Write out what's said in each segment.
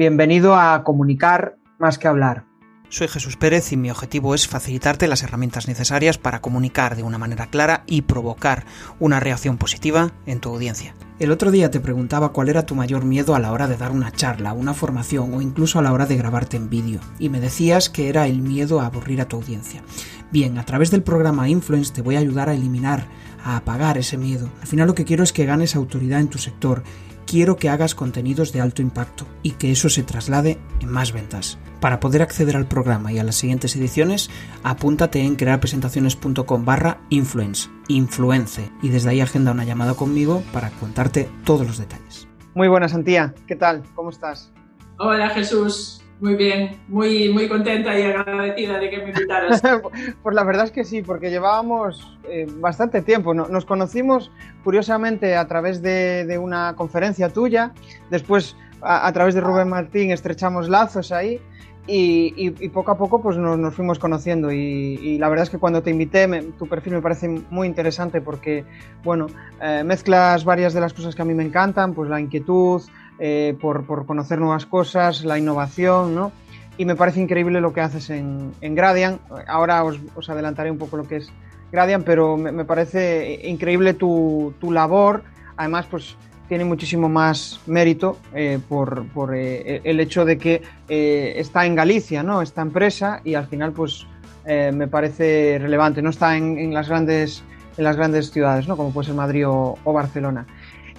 Bienvenido a Comunicar más que hablar. Soy Jesús Pérez y mi objetivo es facilitarte las herramientas necesarias para comunicar de una manera clara y provocar una reacción positiva en tu audiencia. El otro día te preguntaba cuál era tu mayor miedo a la hora de dar una charla, una formación o incluso a la hora de grabarte en vídeo, y me decías que era el miedo a aburrir a tu audiencia. Bien, a través del programa Influence te voy a ayudar a eliminar, a apagar ese miedo. Al final lo que quiero es que ganes autoridad en tu sector quiero que hagas contenidos de alto impacto y que eso se traslade en más ventas. Para poder acceder al programa y a las siguientes ediciones, apúntate en crearpresentaciones.com barra influence, influence, y desde ahí agenda una llamada conmigo para contarte todos los detalles. Muy buenas, Antía. ¿Qué tal? ¿Cómo estás? Hola, Jesús. Muy bien, muy, muy contenta y agradecida de que me invitaras. pues la verdad es que sí, porque llevábamos eh, bastante tiempo. Nos conocimos curiosamente a través de, una conferencia tuya, después a, través de Rubén Martín estrechamos lazos ahí y, poco a poco pues nos, fuimos conociendo y, la verdad es que cuando te invité tu perfil me parece muy interesante porque bueno eh, mezclas varias de las cosas que a mí me encantan pues la inquietud eh, por, conocer nuevas cosas, la innovación, ¿no? Y me parece increíble lo que haces en, en Gradian. Ahora os, adelantaré un poco lo que es Gradian, pero me, parece increíble tu, labor. Además, pues tiene muchísimo más mérito eh, por, eh, el hecho de que está en Galicia, ¿no? Esta empresa y al final, pues me parece relevante. No está en, las grandes en las grandes ciudades, ¿no? Como puede ser Madrid o Barcelona.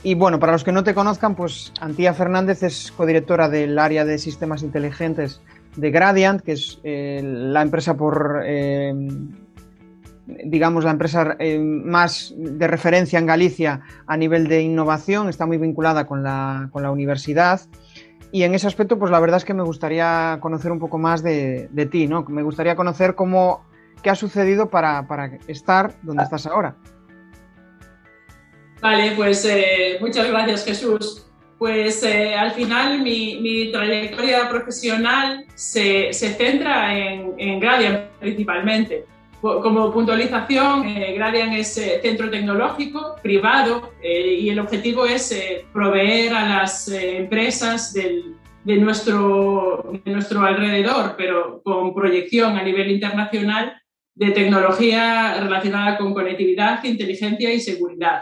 Y bueno, para los que no te conozcan, pues Antía Fernández es codirectora del área de sistemas inteligentes de Gradient, que es eh, la empresa por, eh, digamos, la empresa eh, más de referencia en Galicia a nivel de innovación, está muy vinculada con la, con la, universidad. Y en ese aspecto, pues la verdad es que me gustaría conocer un poco más de, de ti, ¿no? Me gustaría conocer cómo, qué ha sucedido para, para estar donde estás ahora. Vale, pues eh, muchas gracias Jesús. Pues eh, al final mi, trayectoria profesional se, centra en, en, Gradian principalmente. Como puntualización, eh, Gradian es centro tecnológico privado y el objetivo es proveer a las empresas del, de, nuestro, de nuestro alrededor, pero con proyección a nivel internacional de tecnología relacionada con conectividad, inteligencia y seguridad.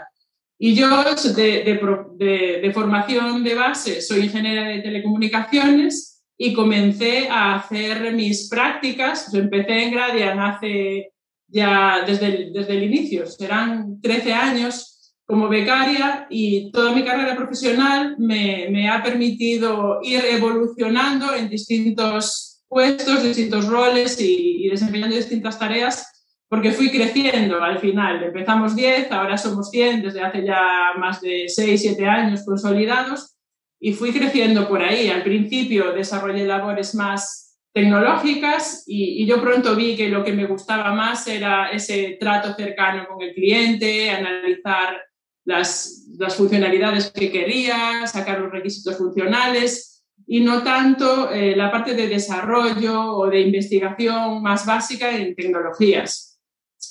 Y yo, de, de, formación de base, soy ingeniera de telecomunicaciones y comencé a hacer mis prácticas. empecé en Gradian hace ya desde el, desde el inicio, serán 13 años como becaria y toda mi carrera profesional me, me ha permitido ir evolucionando en distintos puestos, distintos roles y, y desempeñando distintas tareas porque fui creciendo al final. Empezamos 10, ahora somos 100 desde hace ya más de 6, 7 años consolidados y fui creciendo por ahí. Al principio desarrollé labores más tecnológicas y, yo pronto vi que lo que me gustaba más era ese trato cercano con el cliente, analizar las, las funcionalidades que quería, sacar los requisitos funcionales y no tanto eh, la parte de desarrollo o de investigación más básica en tecnologías.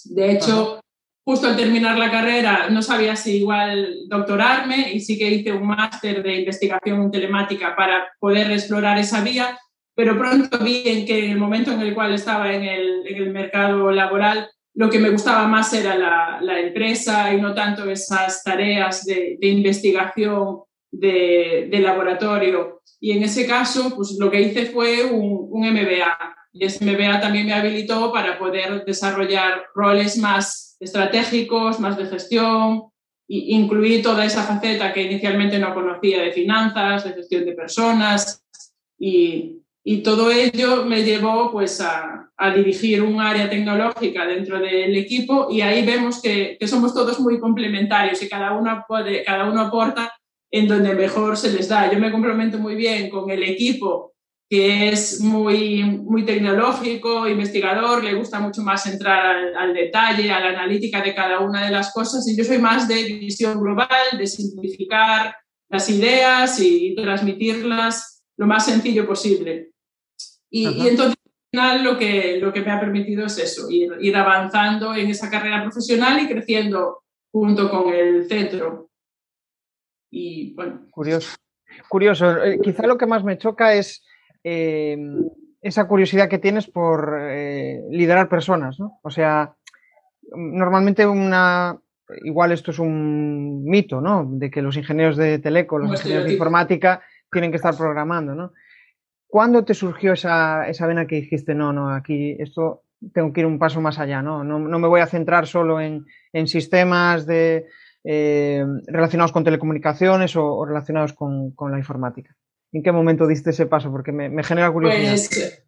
De hecho, justo al terminar la carrera no sabía si igual doctorarme y sí que hice un máster de investigación telemática para poder explorar esa vía, pero pronto vi en que en el momento en el cual estaba en el, mercado laboral, lo que me gustaba más era la, empresa y no tanto esas tareas de, investigación de, laboratorio. Y en ese caso, pues lo que hice fue un, un MBA y ese MBA también me habilitó para poder desarrollar roles más estratégicos, más de gestión, e incluir toda esa faceta que inicialmente no conocía de finanzas, de gestión de personas y, todo ello me llevó pues a, dirigir un área tecnológica dentro del equipo y ahí vemos que, que, somos todos muy complementarios y cada uno, puede, cada uno aporta en donde mejor se les da. Yo me complemento muy bien con el equipo que es muy, muy tecnológico, investigador, le gusta mucho más entrar al, detalle, a la analítica de cada una de las cosas. Y yo soy más de visión global, de simplificar las ideas y transmitirlas lo más sencillo posible. Y, entonces, al final, lo que, lo que me ha permitido es eso, ir, ir avanzando en esa carrera profesional y creciendo junto con el centro. Y bueno. Curioso. curioso. Eh, quizá lo que más me choca es eh, esa curiosidad que tienes por eh, liderar personas, ¿no? O sea, normalmente una, igual esto es un mito, ¿no? De que los ingenieros de teleco, los ingenieros de informática tienen que estar programando, ¿no? ¿Cuándo te surgió esa, esa vena que dijiste, no, no, aquí esto tengo que ir un paso más allá, ¿no? No, no me voy a centrar solo en, en sistemas de, eh, relacionados con telecomunicaciones o, relacionados con, la informática. ¿En qué momento diste ese paso? Porque me, genera curiosidad. Pues,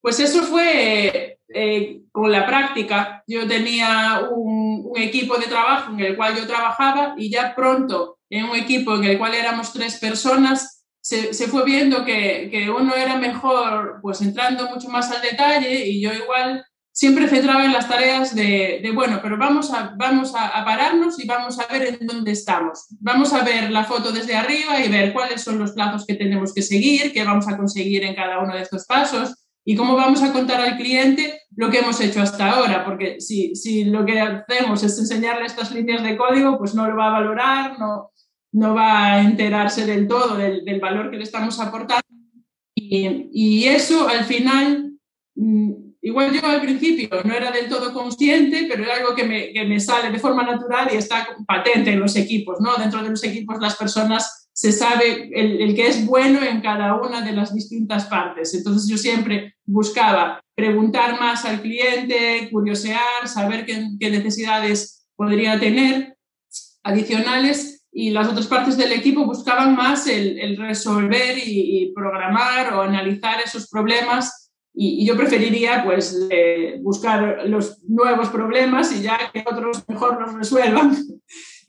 pues eso fue eh, con la práctica. Yo tenía un, equipo de trabajo en el cual yo trabajaba y ya pronto en un equipo en el cual éramos tres personas, se, fue viendo que, que, uno era mejor pues entrando mucho más al detalle y yo igual siempre centraba en las tareas de, bueno, pero vamos, a, vamos a, pararnos y vamos a ver en dónde estamos. Vamos a ver la foto desde arriba y ver cuáles son los plazos que tenemos que seguir, qué vamos a conseguir en cada uno de estos pasos y cómo vamos a contar al cliente lo que hemos hecho hasta ahora, porque si, si lo que hacemos es enseñarle estas líneas de código, pues no lo va a valorar, no, no va a enterarse del todo del, valor que le estamos aportando. Y, y eso al final mm, Igual yo al principio no era del todo consciente, pero es algo que me, que me, sale de forma natural y está patente en los equipos, ¿no? Dentro de los equipos las personas se sabe el, el, que es bueno en cada una de las distintas partes. Entonces yo siempre buscaba preguntar más al cliente, curiosear, saber qué, qué necesidades podría tener adicionales y las otras partes del equipo buscaban más el, el resolver y, y, programar o analizar esos problemas y, yo preferiría pues eh, buscar los nuevos problemas y ya que otros mejor los resuelvan.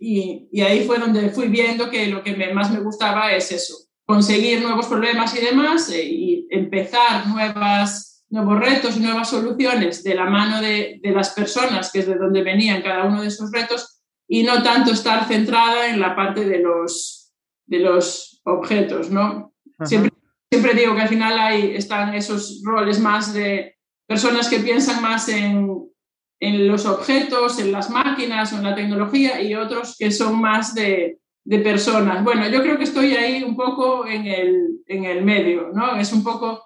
Y, y, ahí fue donde fui viendo que lo que más me gustaba es eso, conseguir nuevos problemas y demás eh, y empezar nuevas, nuevos retos nuevas soluciones de la mano de, de, las personas, que es de donde venían cada uno de esos retos, y no tanto estar centrada en la parte de los, de los objetos, ¿no? Siempre siempre digo que al final hay, están esos roles más de personas que piensan más en, en los objetos, en las máquinas o en la tecnología y otros que son más de, de personas. Bueno, yo creo que estoy ahí un poco en el, en el medio, ¿no? Es un poco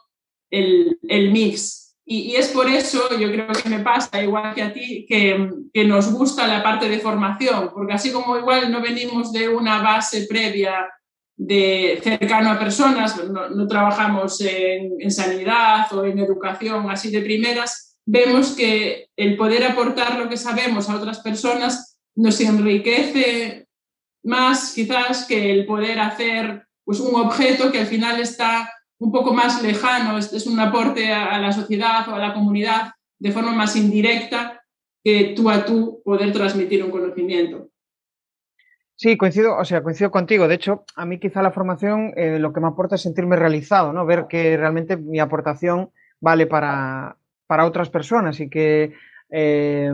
el, el mix. Y, y, es por eso, yo creo que me pasa, igual que a ti, que, que, nos gusta la parte de formación, porque así como igual no venimos de una base previa de cercano a personas, no, trabajamos en, sanidad o en educación así de primeras, vemos que el poder aportar lo que sabemos a otras personas nos enriquece más quizás que el poder hacer pues, un objeto que al final está un poco más lejano, es, un aporte a la sociedad o a la comunidad de forma más indirecta que tú a tú poder transmitir un conocimiento. Sí, coincido, o sea, coincido contigo. De hecho, a mí quizá la formación eh, lo que me aporta es sentirme realizado, ¿no? Ver que realmente mi aportación vale para, para otras personas y que eh,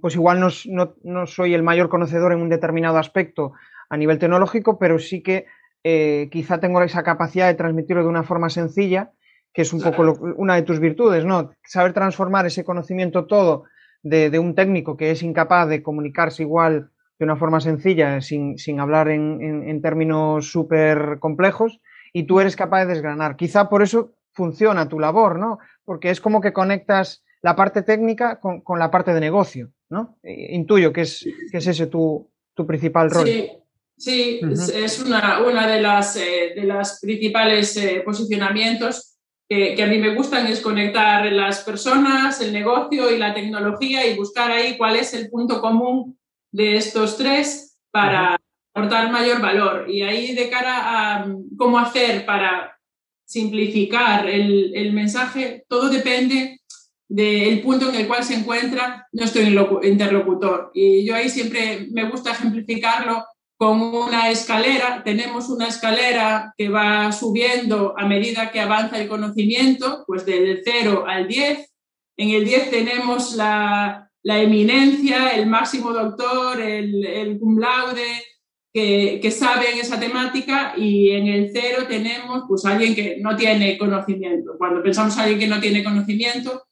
pues igual no, no, no, soy el mayor conocedor en un determinado aspecto a nivel tecnológico, pero sí que eh, quizá tengo esa capacidad de transmitirlo de una forma sencilla, que es un poco lo, una de tus virtudes, ¿no? Saber transformar ese conocimiento todo de un técnico que es incapaz de comunicarse igual de una forma sencilla, sin, sin hablar en, en, términos súper complejos, y tú eres capaz de desgranar. Quizá por eso funciona tu labor, ¿no? Porque es como que conectas la parte técnica con, con la parte de negocio, ¿no? Eh, intuyo que es, que es ese tu, tu principal rol. Sí, sí uh -huh. es una, una de, las, eh, de las principales eh, posicionamientos que, que, a mí me gustan, es conectar las personas, el negocio y la tecnología y buscar ahí cuál es el punto común de estos tres para aportar mayor valor. Y ahí de cara a cómo hacer para simplificar el, el mensaje, todo depende del punto en el cual se encuentra nuestro interlocutor. Y yo ahí siempre me gusta ejemplificarlo con una escalera. Tenemos una escalera que va subiendo a medida que avanza el conocimiento, pues del 0 al 10. En el 10 tenemos la, la eminencia, el máximo doctor, el, el cum laude, que, que saben esa temática y en el cero tenemos pues alguien que no tiene conocimiento. Cuando pensamos en alguien que no tiene conocimiento,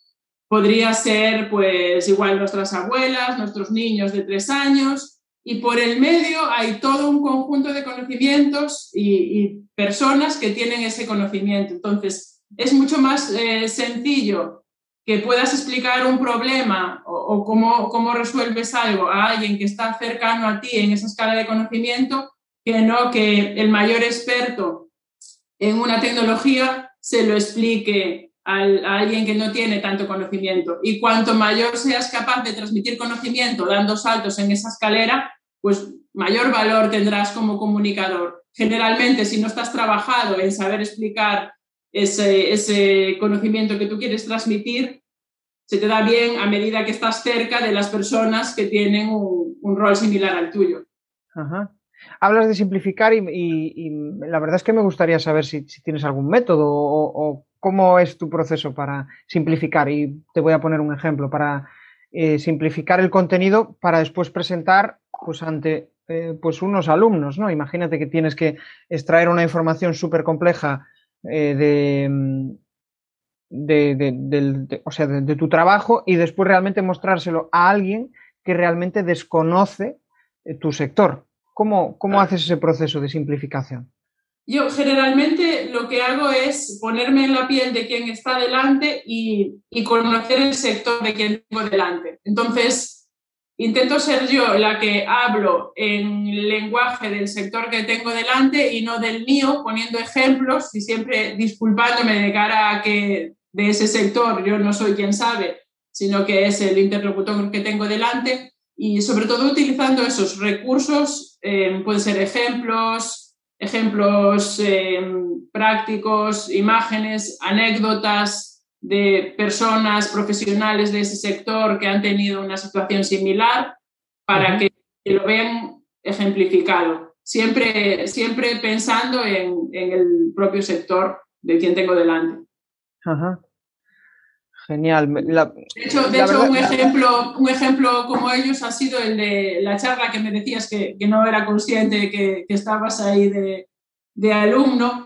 podría ser pues igual nuestras abuelas, nuestros niños de tres años y por el medio hay todo un conjunto de conocimientos y, personas que tienen ese conocimiento. Entonces, es mucho más eh, sencillo que puedas explicar un problema o, cómo, cómo, resuelves algo a alguien que está cercano a ti en esa escala de conocimiento, que no que el mayor experto en una tecnología se lo explique a alguien que no tiene tanto conocimiento. Y cuanto mayor seas capaz de transmitir conocimiento dando saltos en esa escalera, pues mayor valor tendrás como comunicador. Generalmente, si no estás trabajado en saber explicar ese, conocimiento que tú quieres transmitir, se te da bien a medida que estás cerca de las personas que tienen un, rol similar al tuyo. Hablas de simplificar y, la verdad es que me gustaría saber si, tienes algún método o, cómo es tu proceso para simplificar. Y te voy a poner un ejemplo para eh, simplificar el contenido para después presentar pues ante eh, pues unos alumnos, ¿no? Imagínate que tienes que extraer una información súper compleja eh, de, o sea, de, tu trabajo y después realmente mostrárselo a alguien que realmente desconoce eh, tu sector. ¿Cómo, cómo haces ese proceso de simplificación? Yo generalmente lo que hago es ponerme en la piel de quien está delante y, y conocer el sector de quien tengo delante. Entonces, Intento ser yo la que hablo en lenguaje del sector que tengo delante y no del mío, poniendo ejemplos y siempre disculpándome de cara a que de ese sector yo no soy quien sabe, sino que es el interlocutor que tengo delante. Y sobre todo utilizando esos recursos, eh, pueden ser ejemplos, ejemplos eh, prácticos, imágenes, anécdotas, de personas profesionales de ese sector que han tenido una situación similar para que, lo vean ejemplificado. Siempre, siempre pensando en, el propio sector de quien tengo delante. Genial. de hecho, un, ejemplo, un ejemplo como ellos ha sido el de la charla que me decías que, no era consciente que, que estabas ahí de, de alumno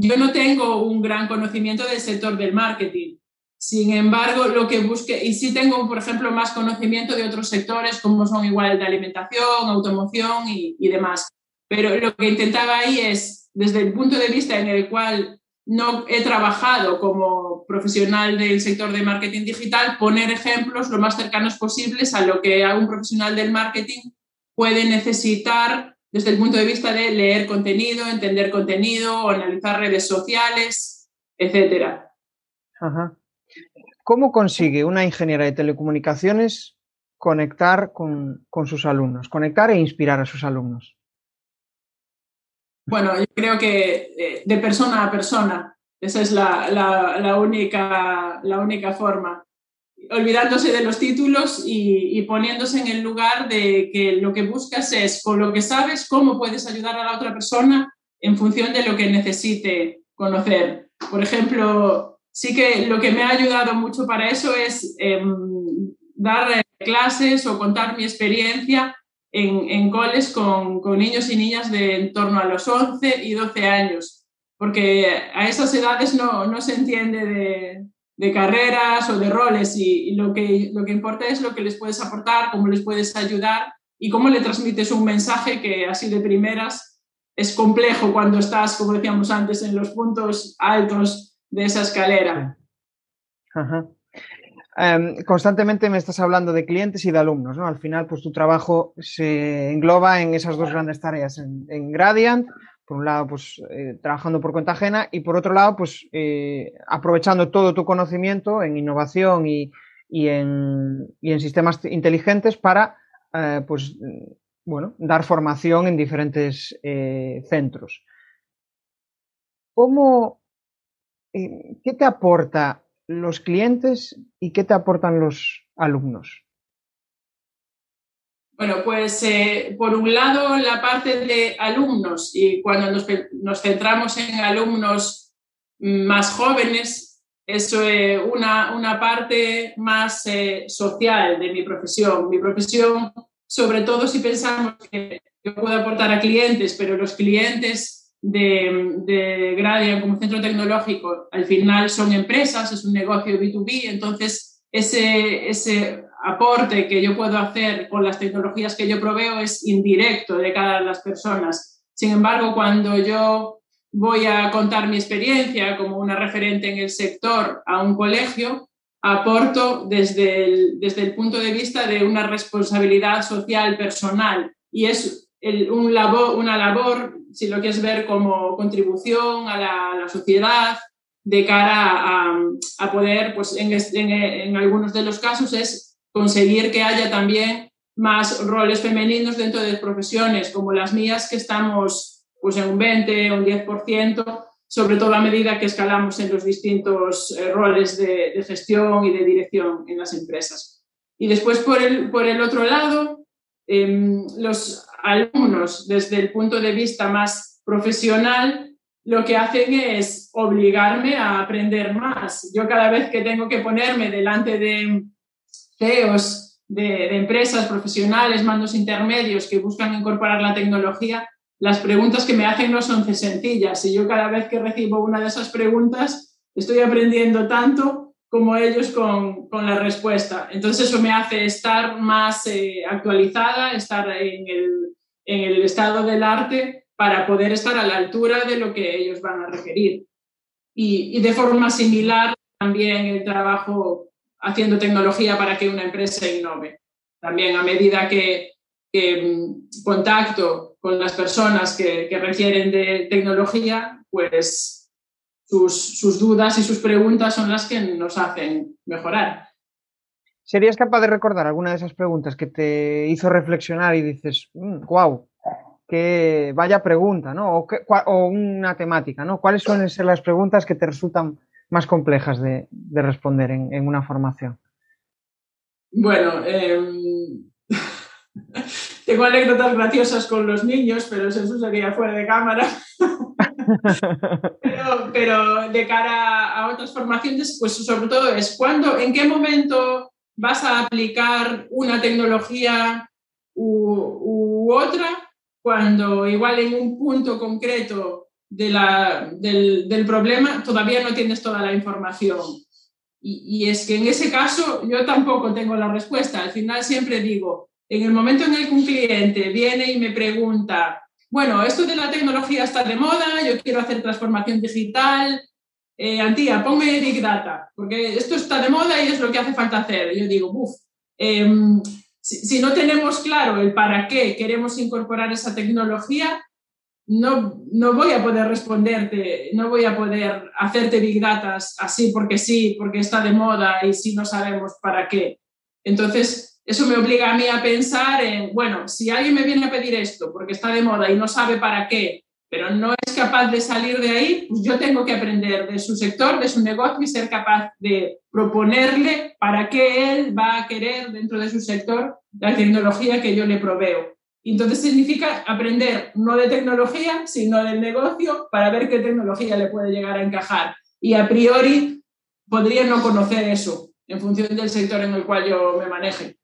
yo no tengo un gran conocimiento del sector del marketing. Sin embargo, lo que busque, y sí tengo, por ejemplo, más conocimiento de otros sectores como son igual de alimentación, automoción y, demás. Pero lo que intentaba ahí es, desde el punto de vista en el cual no he trabajado como profesional del sector de marketing digital, poner ejemplos lo más cercanos posibles a lo que un profesional del marketing puede necesitar desde el punto de vista de leer contenido, entender contenido, analizar redes sociales, etc. ¿Cómo consigue una ingeniera de telecomunicaciones conectar con, sus alumnos, conectar e inspirar a sus alumnos? Bueno, yo creo que eh, de persona a persona, esa es la, única, la única forma olvidándose de los títulos y, poniéndose en el lugar de que lo que buscas es, con lo que sabes, cómo puedes ayudar a la otra persona en función de lo que necesite conocer. Por ejemplo, sí que lo que me ha ayudado mucho para eso es em, dar clases o contar mi experiencia en, en coles con, con, niños y niñas de en torno a los 11 y 12 años, porque a esas edades no, no se entiende de, de carreras o de roles y, lo, que, lo que importa es lo que les puedes aportar, cómo les puedes ayudar y cómo le transmites un mensaje que así de primeras es complejo cuando estás, como decíamos antes, en los puntos altos de esa escalera. Em, constantemente me estás hablando de clientes y de alumnos, ¿no? Al final, pues tu trabajo se engloba en esas dos grandes tareas, en, en Gradient por un lado, pues eh, trabajando por cuenta ajena y por otro lado, pues eh, aprovechando todo tu conocimiento en innovación y, en, sistemas inteligentes para, eh, pues, bueno, dar formación en diferentes centros. ¿Cómo, qué te aporta los clientes y qué te aportan los alumnos? Bueno, pues eh, por un lado la parte de alumnos y cuando nos, centramos en alumnos más jóvenes, es una, una, parte más eh, social de mi profesión. Mi profesión, sobre todo si pensamos que yo puedo aportar a clientes, pero los clientes de, de Gradian como centro tecnológico al final son empresas, es un negocio B2B, entonces ese, ese aporte que yo puedo hacer con las tecnologías que yo proveo es indirecto de cara a las personas. Sin embargo, cuando yo voy a contar mi experiencia como una referente en el sector a un colegio, aporto desde el, desde el punto de vista de una responsabilidad social personal y es un labor, una labor, si lo quieres ver como contribución a la, sociedad, de cara a, poder, pues en, en, algunos de los casos, es conseguir que haya también más roles femeninos dentro de profesiones como las mías, que estamos pues en un 20 o un 10%, sobre todo a medida que escalamos en los distintos eh, roles de, gestión y de dirección en las empresas. Y después, por el, por el otro lado, em, los alumnos, desde el punto de vista más profesional, lo que hacen es obligarme a aprender más. Yo cada vez que tengo que ponerme delante de CEOs de, empresas profesionales, mandos intermedios que buscan incorporar la tecnología, las preguntas que me hacen no son sencillas y yo cada vez que recibo una de esas preguntas estoy aprendiendo tanto como ellos con, con la respuesta. Entonces eso me hace estar más eh, actualizada, estar en el, en el estado del arte para poder estar a la altura de lo que ellos van a requerir. Y, y de forma similar también el trabajo haciendo tecnología para que una empresa innove. También a medida que, que mm, contacto con las personas que, requieren de tecnología, pues sus, dudas y sus preguntas son las que nos hacen mejorar. ¿Serías capaz de recordar alguna de esas preguntas que te hizo reflexionar y dices, wow, mm, qué vaya pregunta, ¿no? O, una temática, ¿no? ¿Cuáles suelen ser las preguntas que te resultan más complejas de, responder en, una formación? Bueno, em, tengo anécdotas graciosas con los niños, pero eso sería fuera de cámara. pero, de cara a otras formaciones, pues sobre todo es cuándo, en qué momento vas a aplicar una tecnología u, otra, cuando igual en un punto concreto de la, del, problema todavía no tienes toda la información. Y, y, es que en ese caso yo tampoco tengo la respuesta. Al final siempre digo, en el momento en el que un cliente viene y me pregunta, bueno, esto de la tecnología está de moda, yo quiero hacer transformación digital, eh, Antía, ponme Big Data, porque esto está de moda y es lo que hace falta hacer. yo digo, uff, em, si, no tenemos claro el para qué queremos incorporar esa tecnología, no, no voy a poder responderte, no voy a poder hacerte Big Data así porque sí, porque está de moda y si no sabemos para qué. Entonces, eso me obliga a mí a pensar en, bueno, si alguien me viene a pedir esto porque está de moda y no sabe para qué, pero no es capaz de salir de ahí, pues yo tengo que aprender de su sector, de su negocio y ser capaz de proponerle para qué él va a querer dentro de su sector la tecnología que yo le proveo. Entonces significa aprender no de tecnología, sino del negocio para ver qué tecnología le puede llegar a encajar. Y a priori podría no conocer eso en función del sector en el cual yo me maneje.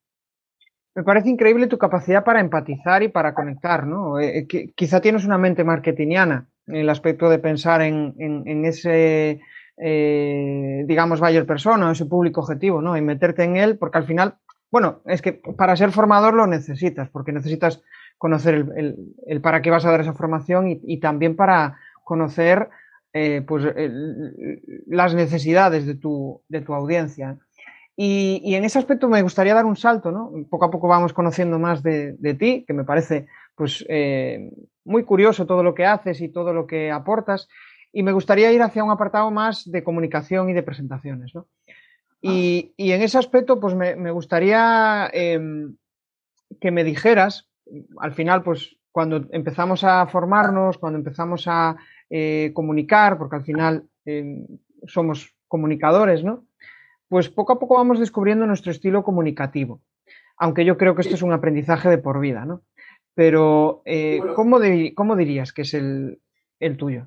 Me parece increíble tu capacidad para empatizar y para conectar, ¿no? Eh, eh, quizá tienes una mente marketingiana en el aspecto de pensar en, ese, eh, digamos, buyer persona, ese público objetivo, ¿no? Y meterte en él, porque al final, bueno, es que para ser formador lo necesitas, porque necesitas conocer el, para qué vas a dar esa formación y, también para conocer pues, las necesidades de tu, de tu audiencia. Y, en ese aspecto me gustaría dar un salto, ¿no? Poco a poco vamos conociendo más de, ti, que me parece pues eh, muy curioso todo lo que haces y todo lo que aportas. Y me gustaría ir hacia un apartado más de comunicación y de presentaciones, ¿no? Y, ah. en ese aspecto, pues me, gustaría em, que me dijeras, al final, pues cuando empezamos a formarnos, cuando empezamos a eh, comunicar, porque al final em, somos comunicadores, ¿no? pues poco a poco vamos descubriendo nuestro estilo comunicativo. Aunque yo creo que esto es un aprendizaje de por vida, ¿no? Pero, eh, ¿cómo, dirías que es el, tuyo?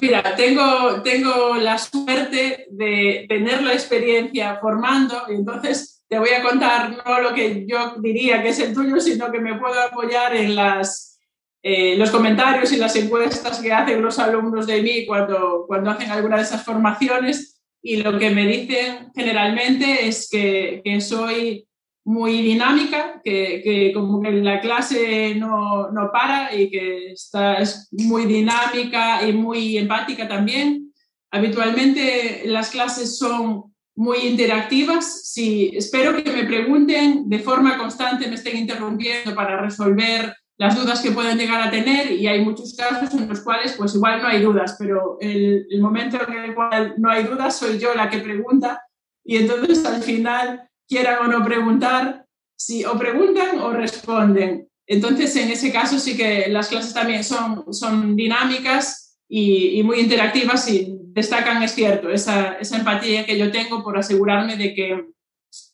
Mira, tengo, tengo la suerte de tener la experiencia formando, y entonces te voy a contar no lo que yo diría que es el tuyo, sino que me puedo apoyar en las, eh, los comentarios y las encuestas que hacen los alumnos de mí cuando, cuando hacen alguna de esas formaciones. Y lo que me dicen generalmente es que, que soy muy dinámica, que, que, como que la clase no, no, para y que está, es muy dinámica y muy empática también. Habitualmente las clases son muy interactivas. Sí, espero que me pregunten de forma constante, me estén interrumpiendo para resolver las dudas que pueden llegar a tener y hay muchos casos en los cuales pues igual no hay dudas, pero el momento en el cual no hay dudas soy yo la que pregunta y entonces al final, quieran o no preguntar, si o preguntan o responden. Entonces en ese caso sí que las clases también son, son dinámicas y, muy interactivas y destacan, es cierto, esa, esa empatía que yo tengo por asegurarme de que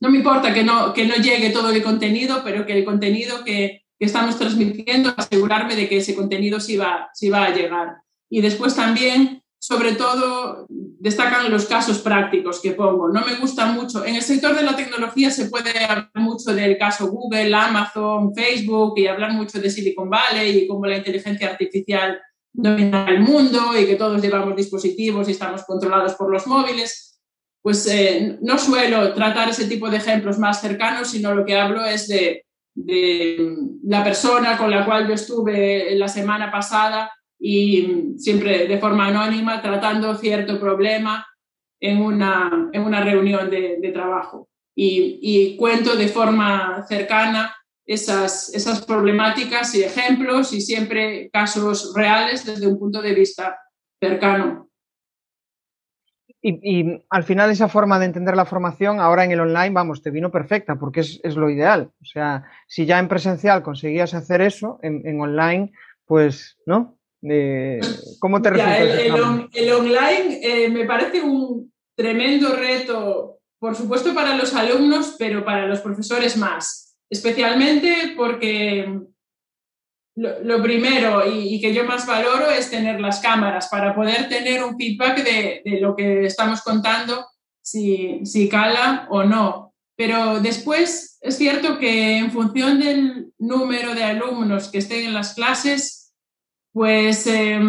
no me importa que no, que no llegue todo el contenido, pero que el contenido que, que estamos transmitiendo, asegurarme de que ese contenido sí va, sí va a llegar. Y después también, sobre todo, destacan los casos prácticos que pongo. No me gusta mucho. En el sector de la tecnología se puede hablar mucho del caso Google, Amazon, Facebook y hablar mucho de Silicon Valley y cómo la inteligencia artificial domina el mundo y que todos llevamos dispositivos y estamos controlados por los móviles. Pues eh, no suelo tratar ese tipo de ejemplos más cercanos, sino lo que hablo es de de la persona con la cual yo estuve la semana pasada y siempre de forma anónima tratando cierto problema en una, en una reunión de, trabajo. Y, cuento de forma cercana esas, esas problemáticas y ejemplos y siempre casos reales desde un punto de vista cercano. Y, al final esa forma de entender la formación ahora en el online, vamos, te vino perfecta porque es, es lo ideal. O sea, si ya en presencial conseguías hacer eso, en online, pues, ¿no? Eh, ¿Cómo te ya, el, el, on, el, online eh, me parece un tremendo reto, por supuesto para los alumnos, pero para los profesores más, especialmente porque lo, lo primero y, y, que yo más valoro es tener las cámaras para poder tener un feedback de, de lo que estamos contando, si, si, cala o no. Pero después es cierto que en función del número de alumnos que estén en las clases, pues eh,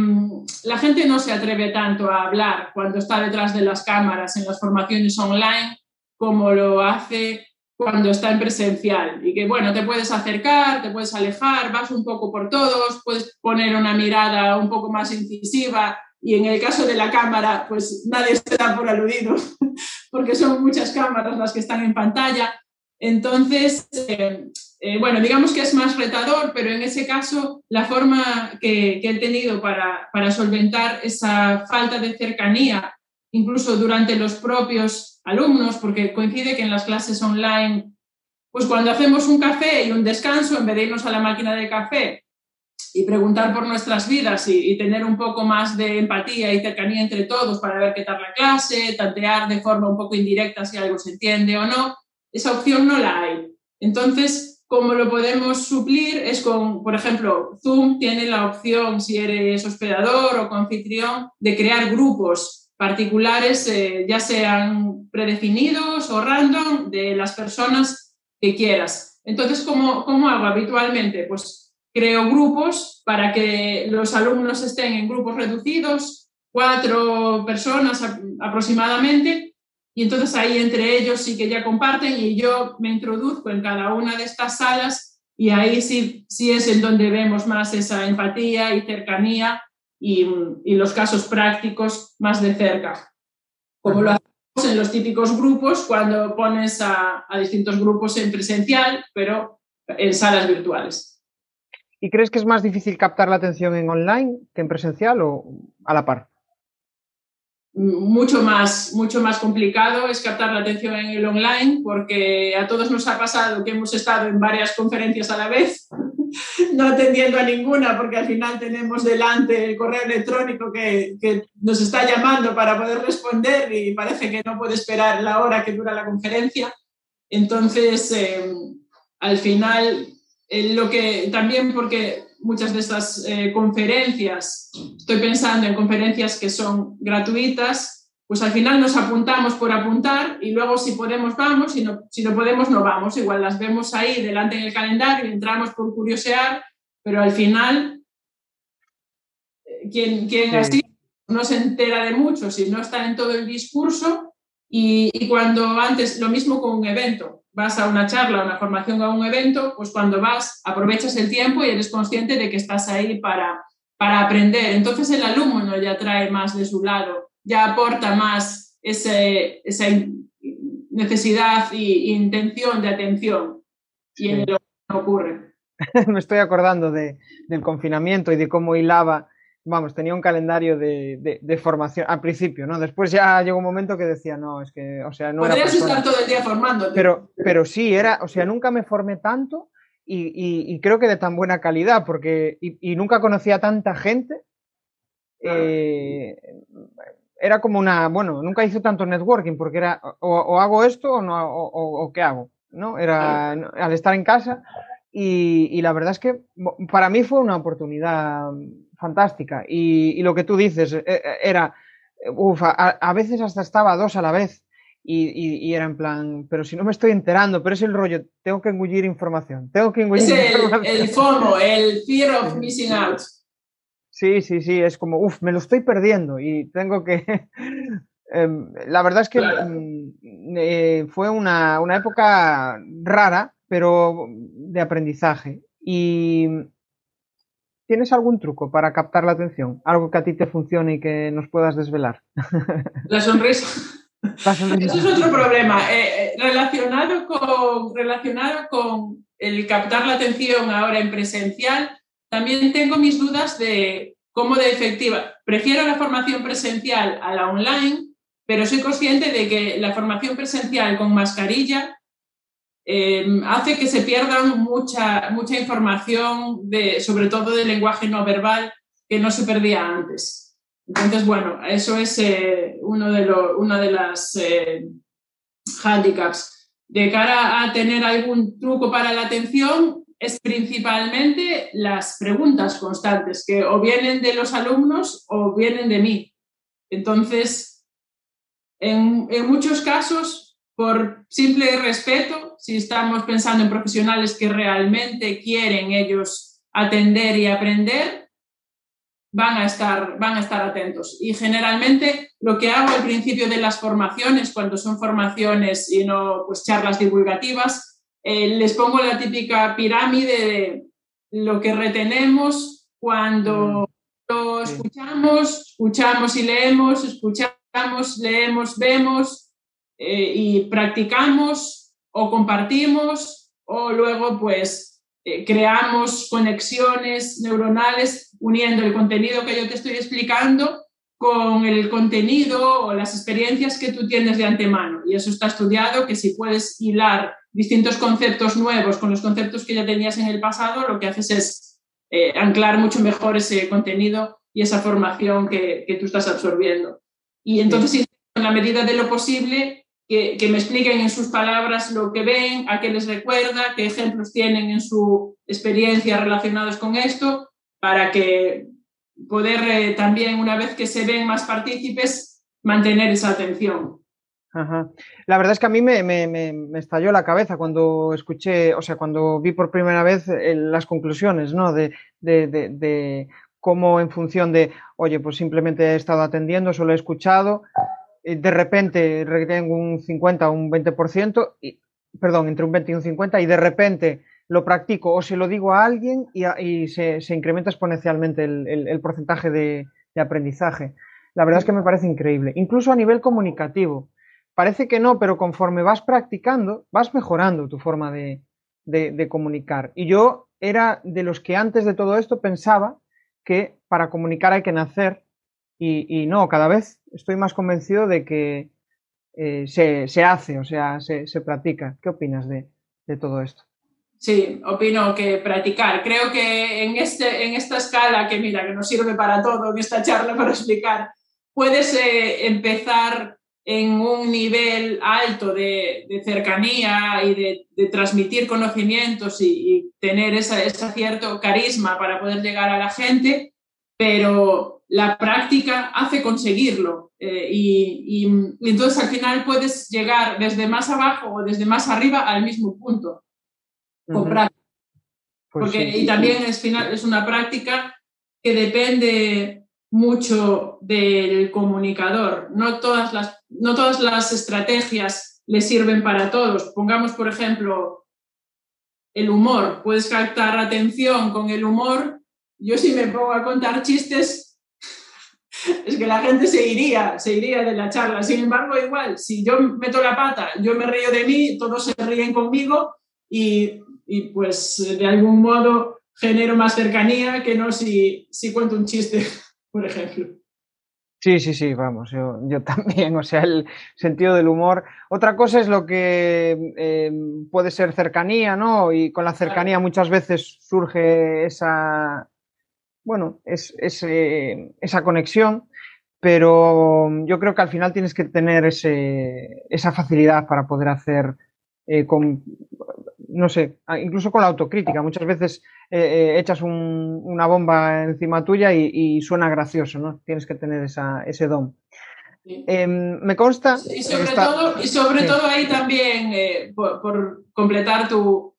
la gente no se atreve tanto a hablar cuando está detrás de las cámaras en las formaciones online como lo hace cuando está en presencial y que, bueno, te puedes acercar, te puedes alejar, vas un poco por todos, puedes poner una mirada un poco más incisiva y en el caso de la cámara, pues nadie se da por aludido porque son muchas cámaras las que están en pantalla. Entonces, eh, eh, bueno, digamos que es más retador, pero en ese caso la forma que, he tenido para, para solventar esa falta de cercanía, incluso durante los propios alumnos, porque coincide que en las clases online, pues cuando hacemos un café y un descanso, en vez de irnos a la máquina de café y preguntar por nuestras vidas y, y, tener un poco más de empatía y cercanía entre todos para ver qué tal la clase, tantear de forma un poco indirecta si algo se entiende o no, esa opción no la hay. Entonces, ¿cómo lo podemos suplir? Es con, por ejemplo, Zoom tiene la opción, si eres hospedador o anfitrión, de crear grupos particulares, eh, ya sean predefinidos o random, de las personas que quieras. Entonces, ¿cómo, ¿cómo hago habitualmente? Pues creo grupos para que los alumnos estén en grupos reducidos, cuatro personas aproximadamente, y entonces ahí entre ellos sí que ya comparten y yo me introduzco en cada una de estas salas y ahí sí, sí es en donde vemos más esa empatía y cercanía y, los casos prácticos más de cerca, como lo hacemos en los típicos grupos cuando pones a distintos grupos en presencial, pero en salas virtuales. ¿Y crees que es más difícil captar la atención en online que en presencial o a la par? Mucho más, mucho más complicado es captar la atención en el online porque a todos nos ha pasado que hemos estado en varias conferencias a la vez, no atendiendo a ninguna porque al final tenemos delante el correo electrónico que, que nos está llamando para poder responder y parece que no puede esperar la hora que dura la conferencia. Entonces, eh, al final, eh, lo que también porque muchas de estas eh, conferencias, estoy pensando en conferencias que son gratuitas, pues al final nos apuntamos por apuntar y luego si podemos vamos, y no, si no podemos no vamos, igual las vemos ahí delante en el calendario y entramos por curiosear, pero al final, eh, quien, quien sí. así no se entera de mucho si no está en todo el discurso y, cuando antes, lo mismo con un evento, vas a una charla, una formación a un evento, pues cuando vas aprovechas el tiempo y eres consciente de que estás ahí para, para aprender. Entonces el alumno ya trae más de su lado, ya aporta más ese, esa necesidad e intención de atención y en lo que ocurre. Me estoy acordando de, del confinamiento y de cómo hilaba vamos, tenía un calendario de, formación al principio, ¿no? Después ya llegó un momento que decía, no, es que, o sea, no Podrías estar todo el día formándote. Pero, pero sí, era, o sea, nunca me formé tanto y, creo que de tan buena calidad, porque, y, nunca conocía a tanta gente. Eh, era como una, bueno, nunca hice tanto networking, porque era, o, hago esto o, no, o, qué hago, ¿no? Era, al estar en casa, y, la verdad es que para mí fue una oportunidad fantástica. Y, lo que tú dices eh, eh, era, uf, a, veces hasta estaba dos a la vez. Y, era en plan, pero si no me estoy enterando, pero es el rollo, tengo que engullir información, tengo que engullir es el, FOMO, el fear of missing out. Sí, sí, sí, es como, uff, me lo estoy perdiendo y tengo que... Em, la verdad es que mm, eh, fue una, una época rara, pero de aprendizaje. Y ¿Tienes algún truco para captar la atención? Algo que a ti te funcione y que nos puedas desvelar. La sonrisa. Eso es otro problema. Eh, eh, relacionado, con, relacionado con el captar la atención ahora en presencial, también tengo mis dudas de cómo de efectiva. Prefiero la formación presencial a la online, pero soy consciente de que la formación presencial con mascarilla Em, hace que se pierda mucha, mucha información, de, sobre todo del lenguaje no verbal, que no se perdía antes. Entonces, bueno, eso es eh, uno de una de las eh, handicaps. De cara a tener algún truco para la atención, es principalmente las preguntas constantes, que o vienen de los alumnos o vienen de mí. Entonces, en, en muchos casos, por simple respeto, si estamos pensando en profesionales que realmente quieren ellos atender y aprender, van a estar, van a estar atentos. Y generalmente lo que hago al principio de las formaciones, cuando son formaciones y no pues, charlas divulgativas, eh, les pongo la típica pirámide de lo que retenemos cuando mm. lo escuchamos, escuchamos y leemos, escuchamos, leemos, vemos eh, y practicamos o compartimos o luego pues eh, creamos conexiones neuronales uniendo el contenido que yo te estoy explicando con el contenido o las experiencias que tú tienes de antemano. Y eso está estudiado, que si puedes hilar distintos conceptos nuevos con los conceptos que ya tenías en el pasado, lo que haces es eh, anclar mucho mejor ese contenido y esa formación que, que tú estás absorbiendo. Y entonces, en la medida de lo posible, que, me expliquen en sus palabras lo que ven, a qué les recuerda, qué ejemplos tienen en su experiencia relacionados con esto, para que poder eh, también, una vez que se ven más partícipes, mantener esa atención. La verdad es que a mí me, me, estalló la cabeza cuando escuché, o sea, cuando vi por primera vez eh, las conclusiones, ¿no? De, de, de, de cómo en función de, oye, pues simplemente he estado atendiendo, solo he escuchado, de repente tengo un 50 o un 20%, y, perdón, entre un 20 y un 50, y de repente lo practico o se lo digo a alguien y, se, incrementa exponencialmente el, porcentaje de, aprendizaje. La verdad es que me parece increíble. Incluso a nivel comunicativo. Parece que no, pero conforme vas practicando, vas mejorando tu forma de, de comunicar. Y yo era de los que antes de todo esto pensaba que para comunicar hay que nacer y, no, cada vez estoy más convencido de que eh, se, hace, o sea, se, practica. ¿Qué opinas de, todo esto? Sí, opino que practicar. Creo que en, este, en esta escala, que mira, que nos sirve para todo en esta charla para explicar, puedes eh, empezar en un nivel alto de, cercanía y de, transmitir conocimientos y, tener ese cierto carisma para poder llegar a la gente, pero la práctica hace conseguirlo. Eh, y, entonces al final puedes llegar desde más abajo o desde más arriba al mismo punto. Con pues Porque, Y también es, final, es una práctica que depende mucho del comunicador. No todas las, no todas las estrategias le sirven para todos. Pongamos, por ejemplo, el humor. Puedes captar atención con el humor. Yo si me pongo a contar chistes, es que la gente se iría, se iría de la charla. Sin embargo, igual, si yo meto la pata, yo me río de mí, todos se ríen conmigo y, y pues de algún modo genero más cercanía que no si, si cuento un chiste, por ejemplo. Sí, sí, sí, vamos, yo, yo, también, o sea, el sentido del humor. Otra cosa es lo que eh, puede ser cercanía, ¿no? Y con la cercanía muchas veces surge esa, bueno, es, es, eh, esa conexión, pero yo creo que al final tienes que tener ese, esa facilidad para poder hacer eh, con, no sé, incluso con la autocrítica. Muchas veces eh, echas una bomba encima tuya y, suena gracioso, ¿no? Tienes que tener ese don. Em, me consta. Y sobre, todo, y sobre todo ahí también, por, completar tu,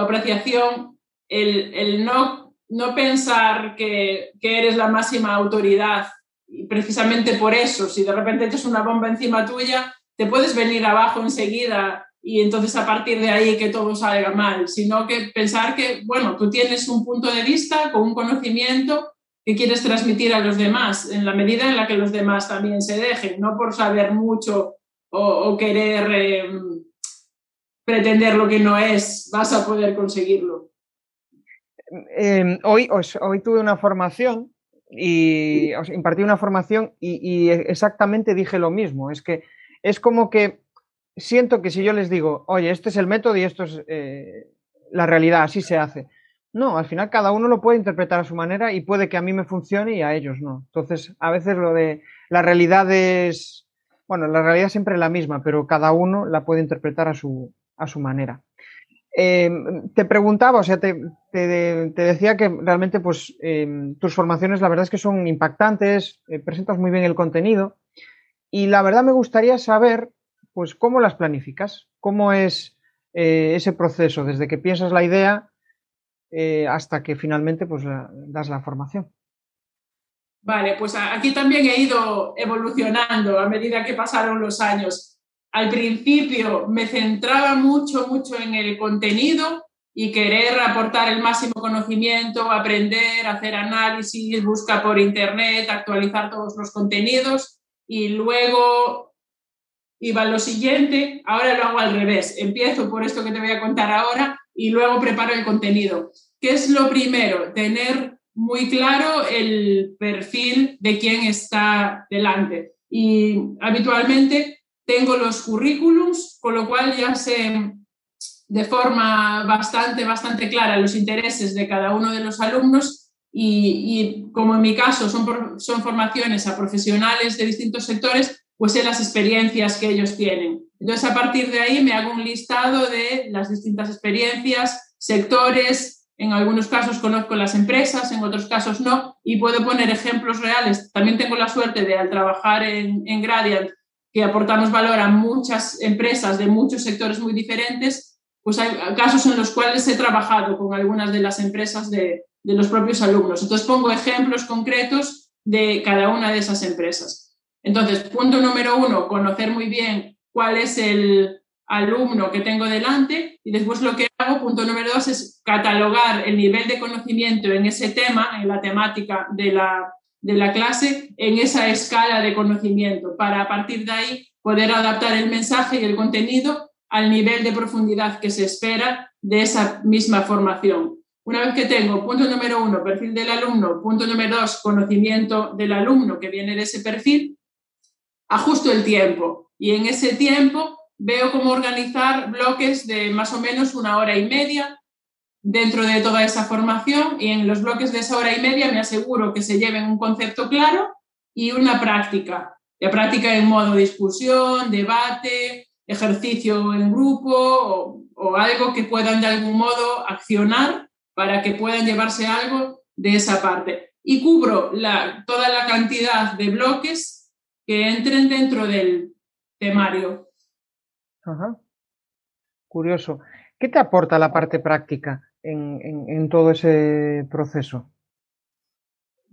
apreciación, el, no, no, pensar que, que, eres la máxima autoridad y precisamente por eso, si de repente echas una bomba encima tuya, te puedes venir abajo enseguida y entonces a partir de ahí que todo salga mal, sino que pensar que, bueno, tú tienes un punto de vista con un conocimiento que quieres transmitir a los demás, en la medida en la que los demás también se dejen, no por saber mucho o, querer em, pretender lo que no es, vas a poder conseguirlo. Em, hoy, hoy tuve una formación y os impartí una formación y exactamente dije lo mismo, es que es como que siento que si yo les digo, oye, este es el método y esto es eh, la realidad, así se hace. No, al final cada uno lo puede interpretar a su manera y puede que a mí me funcione y a ellos no. Entonces, a veces lo de la realidad es, bueno, la realidad siempre es la misma, pero cada uno la puede interpretar a su, a su manera. Eh, te preguntaba, o sea, te, decía que realmente pues eh, tus formaciones la verdad es que son impactantes, presentas muy bien el contenido y la verdad me gustaría saber pues ¿cómo las planificas? ¿Cómo es eh, ese proceso desde que piensas la idea eh, hasta que finalmente pues, das la formación? Vale, pues aquí también he ido evolucionando a medida que pasaron los años. Al principio me centraba mucho, mucho en el contenido y querer aportar el máximo conocimiento, aprender, hacer análisis, buscar por internet, actualizar todos los contenidos y luego iba lo siguiente, ahora lo hago al revés. Empiezo por esto que te voy a contar ahora y luego preparo el contenido. ¿Qué es lo primero? Tener muy claro el perfil de quien está delante. Y habitualmente tengo los currículums, con lo cual ya sé de forma bastante, bastante clara los intereses de cada uno de los alumnos y, como en mi caso son, son formaciones a profesionales de distintos sectores, pues en las experiencias que ellos tienen. Entonces, a partir de ahí me hago un listado de las distintas experiencias, sectores, en algunos casos conozco las empresas, en otros casos no, y puedo poner ejemplos reales. También tengo la suerte de, al trabajar en, en Gradient, que aportamos valor a muchas empresas de muchos sectores muy diferentes, pues hay casos en los cuales he trabajado con algunas de las empresas de, de los propios alumnos. Entonces pongo ejemplos concretos de cada una de esas empresas. Entonces, punto número uno, conocer muy bien cuál es el alumno que tengo delante y después lo que hago, punto número dos, es catalogar el nivel de conocimiento en ese tema, en la temática de la, de la clase, en esa escala de conocimiento, para a partir de ahí poder adaptar el mensaje y el contenido al nivel de profundidad que se espera de esa misma formación. Una vez que tengo punto número uno, perfil del alumno, punto número dos, conocimiento del alumno que viene de ese perfil, ajusto el tiempo y en ese tiempo veo cómo organizar bloques de más o menos una hora y media dentro de toda esa formación y en los bloques de esa hora y media me aseguro que se lleven un concepto claro y una práctica. La práctica en modo discusión, debate, ejercicio en grupo o, algo que puedan de algún modo accionar para que puedan llevarse algo de esa parte. Y cubro toda la cantidad de bloques que entren dentro del temario. Curioso. ¿Qué te aporta la parte práctica en, todo ese proceso?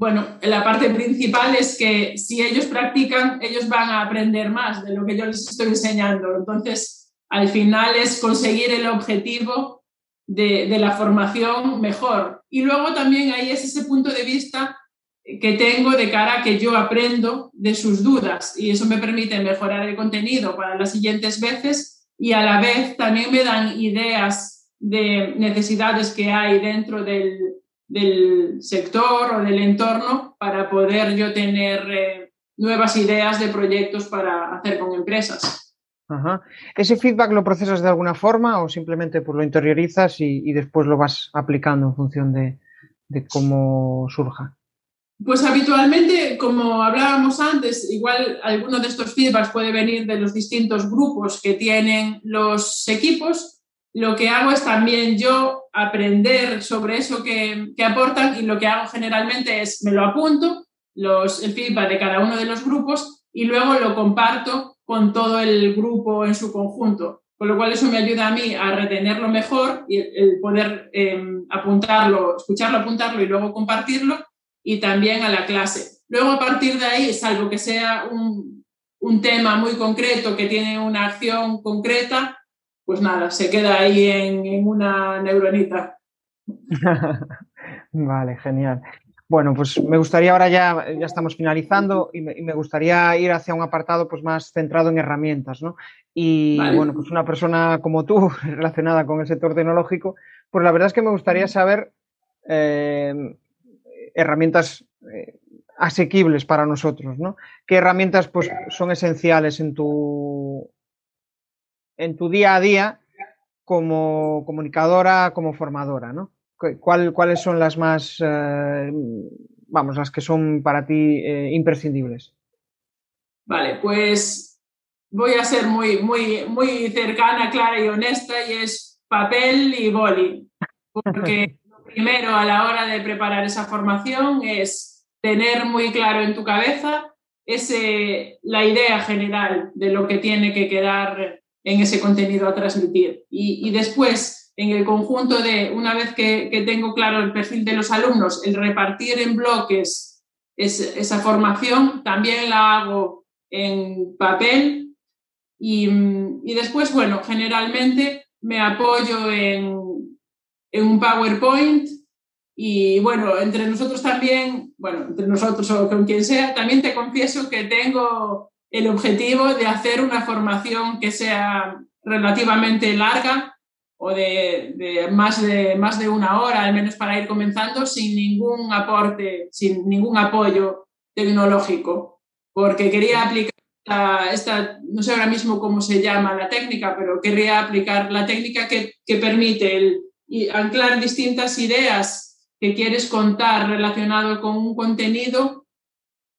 bueno, la parte principal es que si ellos practican, ellos van a aprender más de lo que yo les estoy enseñando. Entonces, al final es conseguir el objetivo de, la formación mejor. Y luego también ahí es ese punto de vista que tengo de cara a que yo aprendo de sus dudas y eso me permite mejorar el contenido para las siguientes veces y a la vez también me dan ideas de necesidades que hay dentro del, del sector o del entorno para poder yo tener eh, nuevas ideas de proyectos para hacer con empresas. Ajá. ¿Ese feedback lo procesas de alguna forma o simplemente pues, lo interiorizas y, y después lo vas aplicando en función de, de cómo surja? Pues habitualmente, como hablábamos antes, igual alguno de estos feedbacks puede venir de los distintos grupos que tienen los equipos. Lo que hago es también yo aprender sobre eso que, que aportan y lo que hago generalmente es me lo apunto, los, el feedback de cada uno de los grupos y luego lo comparto con todo el grupo en su conjunto. Con lo cual eso me ayuda a mí a retenerlo mejor y el, poder eh, apuntarlo, escucharlo, apuntarlo y luego compartirlo y también a la clase. Luego, a partir de ahí, salvo que sea un, un tema muy concreto que tiene una acción concreta, pues nada, se queda ahí en, en una neuronita. vale, genial. Bueno, pues me gustaría ahora ya, ya estamos finalizando y me, y me, gustaría ir hacia un apartado pues más centrado en herramientas, ¿no? Y vale. bueno, pues una persona como tú relacionada con el sector tecnológico, pues la verdad es que me gustaría saber eh, herramientas eh, asequibles para nosotros, ¿no? ¿Qué herramientas pues, son esenciales en tu, en tu día a día como comunicadora, como formadora, ¿no? ¿Cuál, ¿Cuáles son las más, eh, vamos, las que son para ti eh, imprescindibles? Vale, pues voy a ser muy, muy, muy cercana, clara y honesta y es papel y boli, porque primero a la hora de preparar esa formación es tener muy claro en tu cabeza ese, la idea general de lo que tiene que quedar en ese contenido a transmitir. Y, después, en el conjunto de, una vez que, tengo claro el perfil de los alumnos, el repartir en bloques es, esa formación, también la hago en papel. Y, y después, bueno, generalmente me apoyo en, en un PowerPoint y bueno, entre nosotros también, bueno, entre nosotros o con quien sea, también te confieso que tengo el objetivo de hacer una formación que sea relativamente larga o de, más, de más de una hora, al menos para ir comenzando, sin ningún aporte, sin ningún apoyo tecnológico, porque quería aplicar esta, no sé ahora mismo cómo se llama la técnica, pero querría aplicar la técnica que, que permite anclar distintas ideas que quieres contar relacionado con un contenido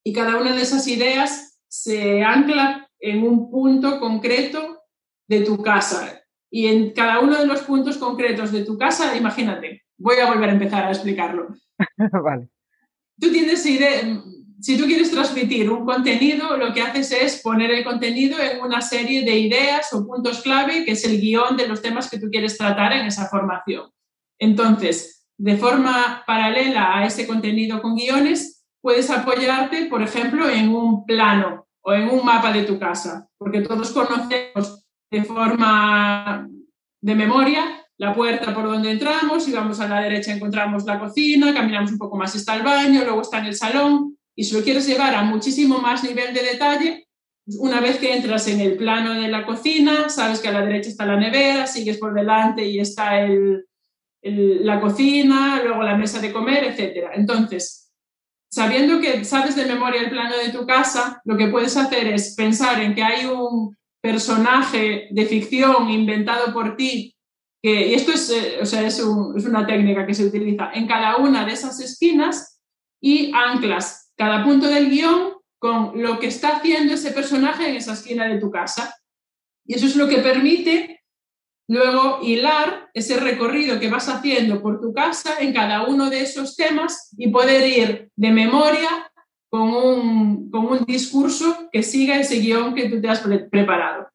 y cada una de esas ideas se ancla en un punto concreto de tu casa. Y en cada uno de los puntos concretos de tu casa, imagínate, voy a volver a empezar a explicarlo. vale. Tú tienes idea, si tú quieres transmitir un contenido, lo que haces es poner el contenido en una serie de ideas o puntos clave, que es el guion de los temas que tú quieres tratar en esa formación. Entonces, de forma paralela a ese contenido con guiones, puedes apoyarte, por ejemplo, en un plano o en un mapa de tu casa, porque todos conocemos de forma de memoria la puerta por donde entramos y vamos a la derecha encontramos la cocina, caminamos un poco más está el baño, luego está en el salón, y si lo quieres llevar a muchísimo más nivel de detalle, pues una vez que entras en el plano de la cocina, sabes que a la derecha está la nevera, sigues por delante y está el, la cocina, luego la mesa de comer, etc. Entonces, sabiendo que sabes de memoria el plano de tu casa, lo que puedes hacer es pensar en que hay un personaje de ficción inventado por ti, que, y esto es, eh, o sea, es, es una técnica que se utiliza en cada una de esas esquinas y anclas cada punto del guion con lo que está haciendo ese personaje en esa esquina de tu casa. Y eso es lo que permite luego hilar ese recorrido que vas haciendo por tu casa en cada uno de esos temas y poder ir de memoria con un, con un discurso que siga ese guion que tú te has pre preparado.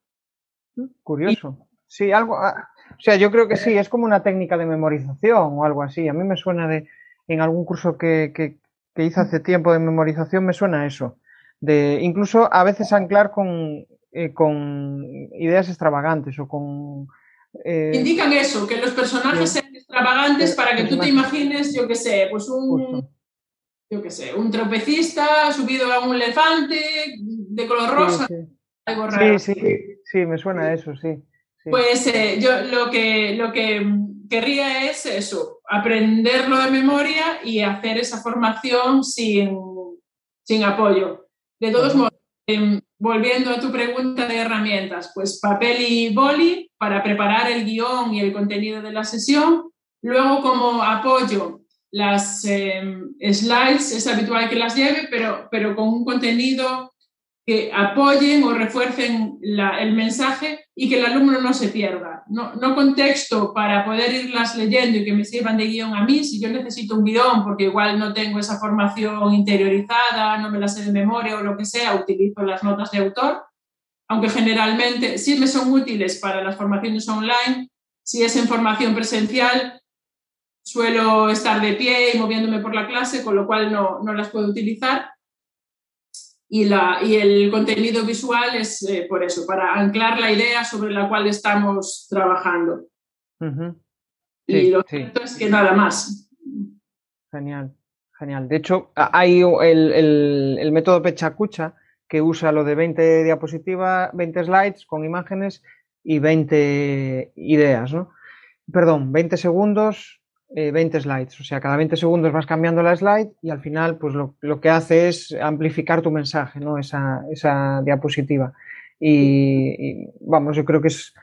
Curioso. Sí, algo. Ah, o sea, yo creo que sí, es como una técnica de memorización o algo así. A mí me suena de en algún curso que, que, que hice hace tiempo de memorización me suena a eso. De incluso a veces anclar con, eh, con ideas extravagantes o con... Eh, Indican eso, que los personajes sean extravagantes para que tú te imagines, yo qué sé, pues un... Yo qué sé, un tropecista subido a un elefante de color rosa, sí, algo raro. Sí, sí, sí, me suena a eso, sí. Pues eh, yo lo que, lo que querría es eso, aprenderlo de memoria y hacer esa formación sin, sin apoyo. De todos modos, em, volviendo a tu pregunta de herramientas, pues papel y boli para preparar el guion y el contenido de la sesión. Luego, como apoyo, las em, slides es habitual que las lleve, pero, pero con un contenido que apoyen o refuercen el mensaje y que el alumno no se pierda. No, no contexto para poder irlas leyendo y que me sirvan de guion a mí, si yo necesito un guion porque igual no tengo esa formación interiorizada, no me la sé de memoria o lo que sea, utilizo las notas de autor, aunque generalmente sí me son útiles para las formaciones online, si es en formación presencial, suelo estar de pie y moviéndome por la clase, con lo cual no, no las puedo utilizar y, la, y el contenido visual es eh, por eso, para anclar la idea sobre la cual estamos trabajando. y lo cierto es que nada más. Genial, genial. De hecho, hay el, el, el método Pechacucha que usa lo de 20 diapositivas, 20 slides con imágenes y 20 ideas, ¿no? Perdón, 20 segundos, 20 eh, slides. O sea, cada 20 segundos vas cambiando la slide y al final, pues lo, que hace es amplificar tu mensaje, ¿no? Esa, esa diapositiva. Y, vamos, yo creo que es,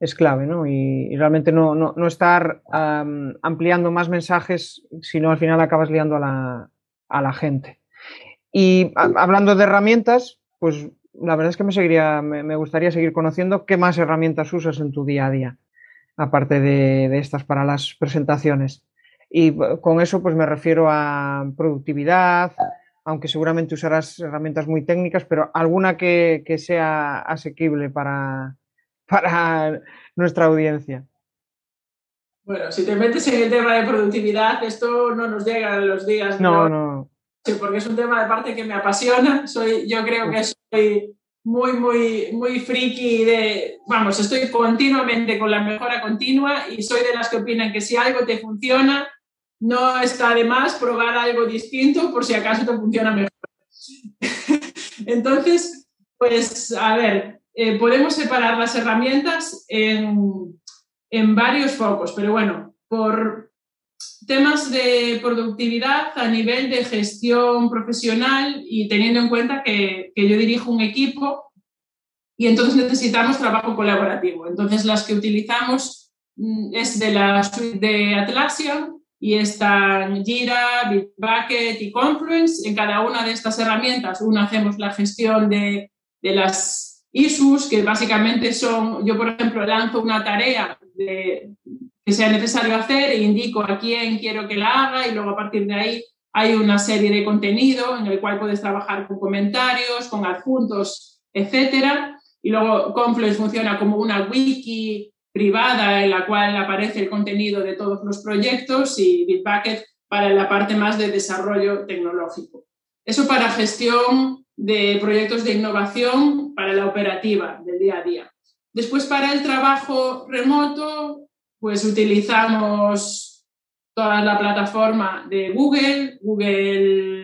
es clave, ¿no? Y, realmente no, no, no estar ampliando más mensajes, sino al final acabas liando a la, a la gente. Y hablando de herramientas, pues la verdad es que me seguiría, me, gustaría seguir conociendo qué más herramientas usas en tu día a día aparte de, estas para las presentaciones. Y con eso pues me refiero a productividad, aunque seguramente usarás herramientas muy técnicas, pero alguna que, sea asequible para, para nuestra audiencia. Bueno, si te metes en el tema de productividad, esto no nos llega en los días. No, no. porque es un tema de parte que me apasiona. Soy, yo creo que soy muy, muy, muy friki de, vamos, estoy continuamente con la mejora continua y soy de las que opinan que si algo te funciona, no está de más probar algo distinto por si acaso te funciona mejor. Entonces, pues, a ver, eh, podemos separar las herramientas en, en varios focos, pero bueno, por temas de productividad a nivel de gestión profesional y teniendo en cuenta que, yo dirijo un equipo y entonces necesitamos trabajo colaborativo. Entonces las que utilizamos mm, es de la suite de Atlassian y están Jira, Bitbucket y Confluence. En cada una de estas herramientas, una hacemos la gestión de, de las issues, que básicamente son, yo por ejemplo lanzo una tarea de, que sea necesario hacer e indico a quién quiero que la haga y luego a partir de ahí hay una serie de contenido en el cual puedes trabajar con comentarios, con adjuntos, etcétera. Y luego Confluence funciona como una wiki privada en la cual aparece el contenido de todos los proyectos y Bitbucket para la parte más de desarrollo tecnológico. Eso para gestión de proyectos de innovación para la operativa del día a día. Después para el trabajo remoto pues utilizamos toda la plataforma de Google, Google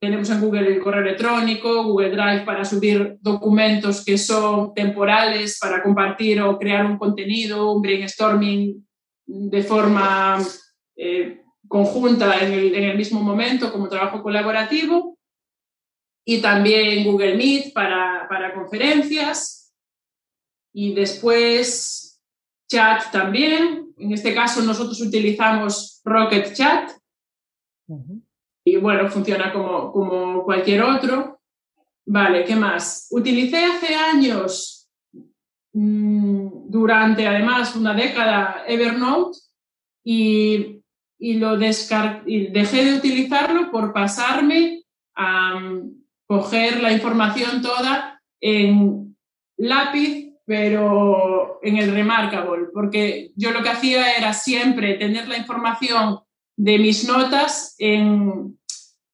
tenemos en Google el correo electrónico, Google Drive para subir documentos que son temporales, para compartir o crear un contenido, un brainstorming de forma eh, conjunta en el, mismo momento como trabajo colaborativo. Y también Google Meet para conferencias. Y después Chat también. En este caso nosotros utilizamos Rocket Chat. Y bueno, funciona como, como cualquier otro. Vale, ¿qué más? Utilicé hace años, mm, durante además una década, Evernote y, y lo y dejé de utilizarlo por pasarme a mm, coger la información toda en lápiz pero en el Remarkable, porque yo lo que hacía era siempre tener la información de mis notas en,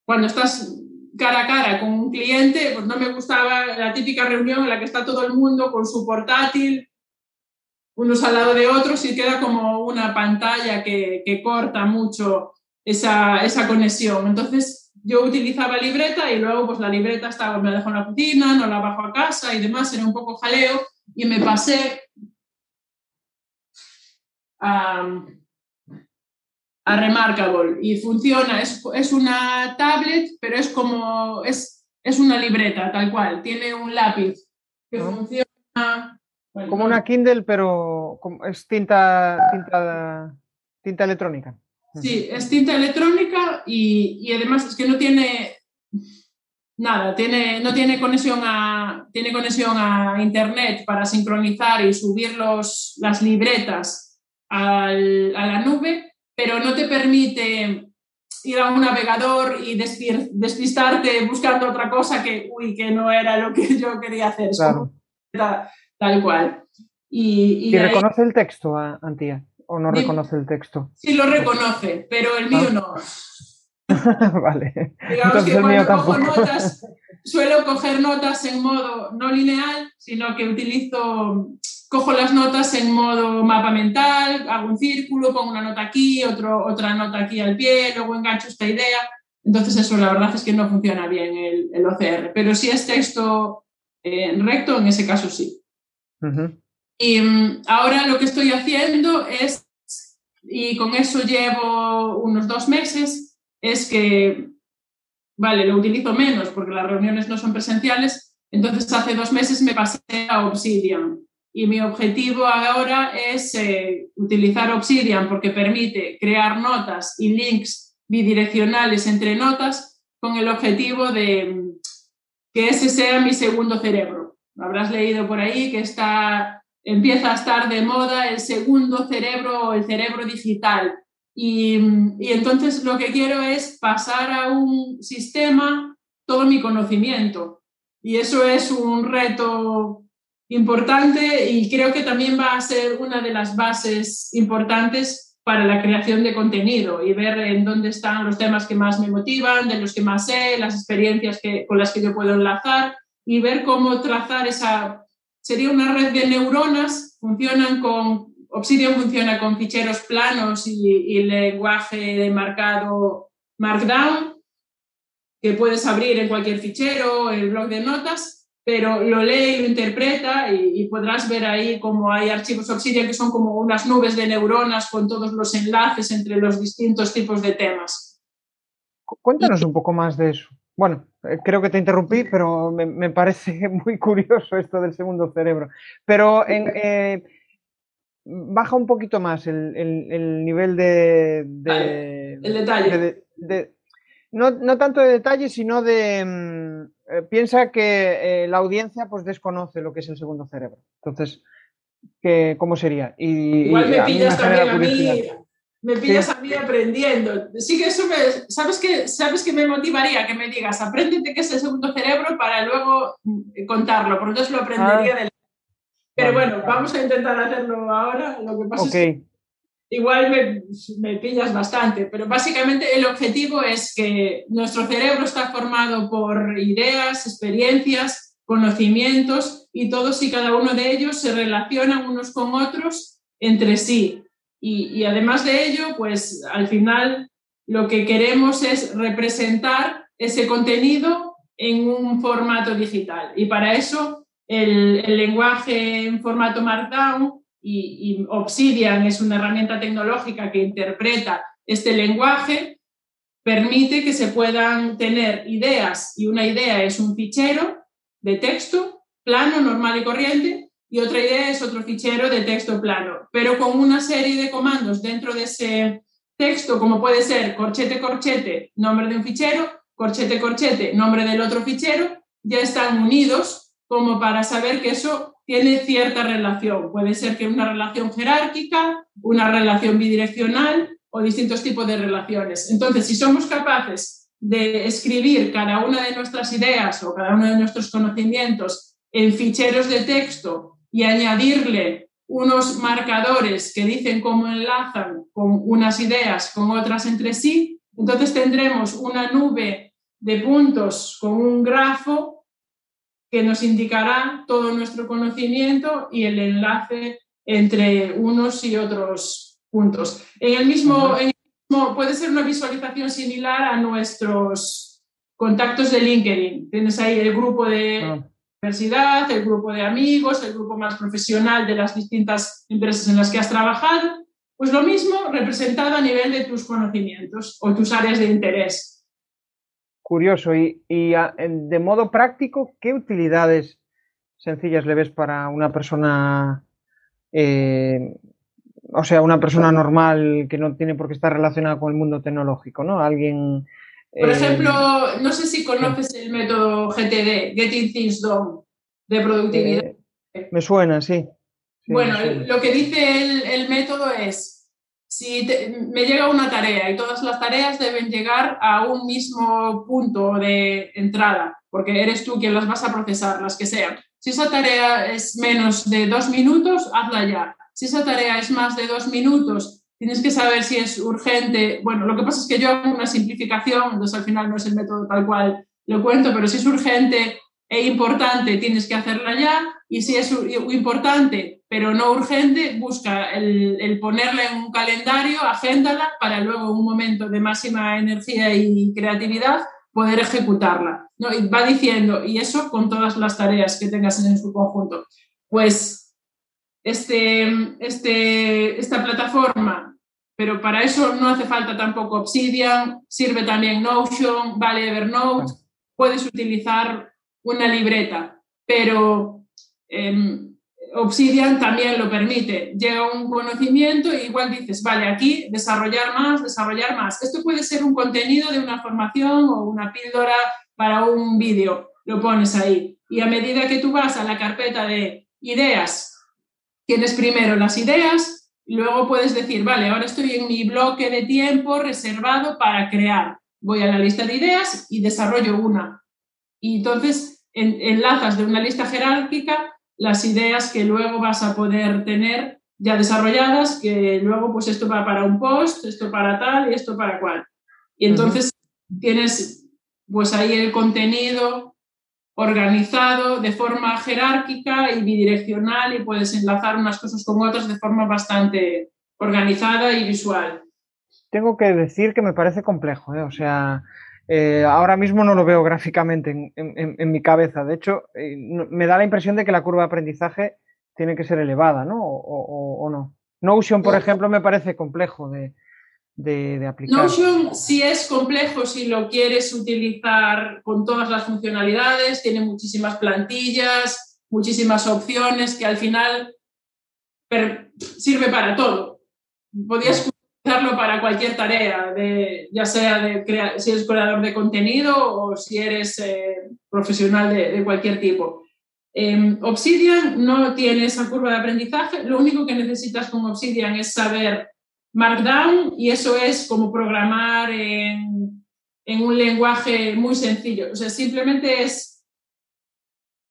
cuando estás cara a cara con un cliente, pues no me gustaba la típica reunión en la que está todo el mundo con su portátil, unos al lado de otros y queda como una pantalla que, que corta mucho esa, esa, conexión. Entonces yo utilizaba libreta y luego pues la libreta estaba, me la dejo en la oficina, no la bajo a casa y demás, era un poco jaleo y me pasé a, a Remarkable. Y funciona, es, es, una tablet, pero es como, es, es una libreta tal cual, tiene un lápiz que funciona como una Kindle, pero es tinta, tinta, tinta electrónica. Sí, es tinta electrónica y, y, además es que no tiene nada, tiene, no tiene conexión, a, tiene conexión a internet para sincronizar y subir los, las libretas al, a la nube, pero no te permite ir a un navegador y despistarte buscando otra cosa que, uy, que no era lo que yo quería hacer. Claro tal cual. ¿Y, y, reconoce el texto, Antía? ¿O no reconoce el texto? Sí, lo reconoce, pero el mío no. vale. Digamos que cuando cojo notas, suelo coger notas en modo no lineal, sino que utilizo, cojo las notas en modo mapa mental, hago un círculo, pongo una nota aquí, otro, otra nota aquí al pie, luego engancho esta idea. Entonces eso la verdad es que no funciona bien el, el OCR, pero si es texto eh, recto, en ese caso sí. Y mm, ahora lo que estoy haciendo es, y con eso llevo unos dos meses, es que, vale, lo utilizo menos porque las reuniones no son presenciales, entonces hace dos meses me pasé a Obsidian. Y mi objetivo ahora es eh, utilizar Obsidian porque permite crear notas y links bidireccionales entre notas con el objetivo de que ese sea mi segundo cerebro habrás leído por ahí que está, empieza a estar de moda el segundo cerebro o el cerebro digital. Y, y, entonces lo que quiero es pasar a un sistema todo mi conocimiento. Y eso es un reto importante y creo que también va a ser una de las bases importantes para la creación de contenido y ver en dónde están los temas que más me motivan, de los que más sé, las experiencias que, con las que yo puedo enlazar y ver cómo trazar esa... Sería una red de neuronas, funcionan con... Obsidian funciona con ficheros planos y, lenguaje de marcado Markdown, que puedes abrir en cualquier fichero, el blog de notas, pero lo lee y lo interpreta y, y, podrás ver ahí cómo hay archivos Obsidian que son como unas nubes de neuronas con todos los enlaces entre los distintos tipos de temas. Cuéntanos un poco más de eso. Bueno, eh, creo que te interrumpí, pero me, parece muy curioso esto del segundo cerebro. Pero eh, baja un poquito más el, nivel de, El detalle. no, tanto de detalle, sino de... Mm, eh, piensa que la audiencia pues desconoce lo que es el segundo cerebro. Entonces, ¿cómo sería? Y, Igual me pillas también a mí me pillas a mí aprendiendo. Sí que eso me, ¿sabes que ¿sabes que me motivaría? Que me digas, apréndete qué es el segundo cerebro para luego mm, contarlo, porque entonces lo aprendería ah. del... Pero bueno, vamos a intentar hacerlo ahora. Lo que pasa es que igual me, me, pillas bastante, pero básicamente el objetivo es que nuestro cerebro está formado por ideas, experiencias, conocimientos y todos y cada uno de ellos se relacionan unos con otros entre sí y, además de ello, pues al final lo que queremos es representar ese contenido en un formato digital. Y para eso el, lenguaje en formato Markdown y, Obsidian es una herramienta tecnológica que interpreta este lenguaje, permite que se puedan tener ideas y una idea es un fichero de texto plano, normal y corriente, y otra idea es otro fichero de texto plano, pero con una serie de comandos dentro de ese texto, como puede ser corchete, corchete, nombre de un fichero, corchete, corchete, nombre del otro fichero, ya están unidos como para saber que eso tiene cierta relación. Puede ser que una relación jerárquica, una relación bidireccional o distintos tipos de relaciones. Entonces, si somos capaces de escribir cada una de nuestras ideas o cada uno de nuestros conocimientos en ficheros de texto y añadirle unos marcadores que dicen cómo enlazan con unas ideas con otras entre sí, entonces tendremos una nube de puntos con un grafo que nos indicará todo nuestro conocimiento y el enlace entre unos y otros puntos. En el mismo, puede ser una visualización similar a nuestros contactos de LinkedIn. Tienes ahí el grupo de ah. universidad, el grupo de amigos, el grupo más profesional de las distintas empresas en las que has trabajado. Pues lo mismo representado a nivel de tus conocimientos o tus áreas de interés. Curioso. Y, de modo práctico, ¿qué utilidades sencillas le ves para una persona eh, o sea, una persona normal que no tiene por qué estar relacionada con el mundo tecnológico, ¿no? Alguien... Por eh, ejemplo, no sé si conoces el método GTD, Getting Things Done, de productividad. Eh, me suena, sí. bueno, lo que dice el, método es, si me llega una tarea y todas las tareas deben llegar a un mismo punto de entrada, porque eres tú quien las vas a procesar, las que sean. Si esa tarea es menos de dos minutos, hazla ya. Si esa tarea es más de dos minutos, tienes que saber si es urgente. Bueno, lo que pasa es que yo hago una simplificación, entonces al final no es el método tal cual lo cuento, pero si es urgente e importante, tienes que hacerla ya. Y si es importante, pero no urgente, busca el, el ponerla en un calendario, agéndala para luego en un momento de máxima energía y creatividad poder ejecutarla. ¿no? Y va diciendo, y eso con todas las tareas que tengas en su conjunto. Pues este, este, esta plataforma, pero para eso no hace falta tampoco Obsidian, sirve también Notion, vale Evernote, puedes utilizar una libreta, pero em, Obsidian también lo permite. Llega un conocimiento y igual dices, vale, aquí desarrollar más, desarrollar más. Esto puede ser un contenido de una formación o una píldora para un vídeo, lo pones ahí. Y a medida que tú vas a la carpeta de ideas Tienes primero las ideas luego puedes decir, vale, ahora estoy en mi bloque de tiempo reservado para crear. Voy a la lista de ideas y desarrollo una. Y entonces enlazas de una lista jerárquica las ideas que luego vas a poder tener ya desarrolladas, que luego pues esto va para un post, esto para tal y esto para cual. Y entonces tienes pues ahí el contenido organizado de forma jerárquica y bidireccional y puedes enlazar unas cosas con otras de forma bastante organizada y visual. Tengo que decir que me parece complejo, ¿eh? o sea, eh, ahora mismo no lo veo gráficamente en, mi cabeza. De hecho, eh, me da la impresión de que la curva de aprendizaje tiene que ser elevada, ¿no? O, o no. Notion, por ejemplo, me parece complejo de, de, aplicar. Notion sí es complejo si lo quieres utilizar con todas las funcionalidades, tiene muchísimas plantillas, muchísimas opciones que al final sirve para todo. Podías utilizarlo para cualquier tarea, de, ya sea de si eres creador de contenido o si eres eh, profesional de, cualquier tipo. Em, Obsidian no tiene esa curva de aprendizaje, lo único que necesitas con Obsidian es saber Markdown y eso es como programar en, en, un lenguaje muy sencillo. O sea, simplemente es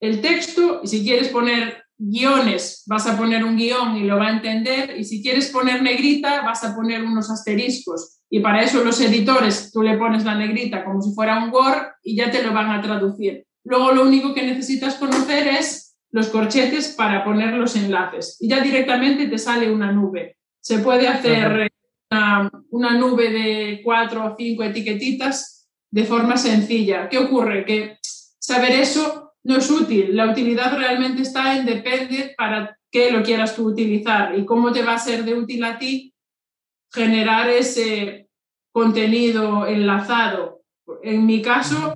el texto y si quieres poner guiones, vas a poner un guion y lo va a entender y si quieres poner negrita, vas a poner unos asteriscos. Y para eso los editores, tú le pones la negrita como si fuera un Word y ya te lo van a traducir. Luego lo único que necesitas conocer es los corchetes para poner los enlaces y ya directamente te sale una nube. Se puede hacer una, nube de cuatro o cinco etiquetitas de forma sencilla. ¿Qué ocurre? Que saber eso no es útil. La utilidad realmente está en depende para qué lo quieras tú utilizar y cómo te va a ser de útil a ti generar ese contenido enlazado. En mi caso,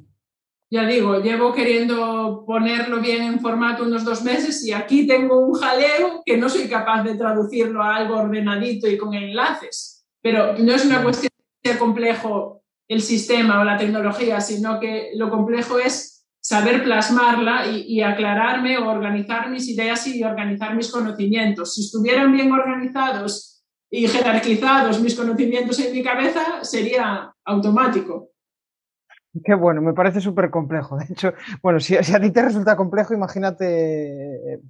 ya digo, llevo queriendo ponerlo bien en formato unos dos meses y aquí tengo un jaleo que no soy capaz de traducirlo a algo ordenadito y con enlaces. Pero no es una cuestión de complejo el sistema o la tecnología, sino que lo complejo es saber plasmarla y, y aclararme o organizar mis ideas y organizar mis conocimientos. Si estuvieran bien organizados y jerarquizados mis conocimientos en mi cabeza, sería automático Qué bueno, me parece súper complejo. De hecho, bueno, si, a ti te resulta complejo, imagínate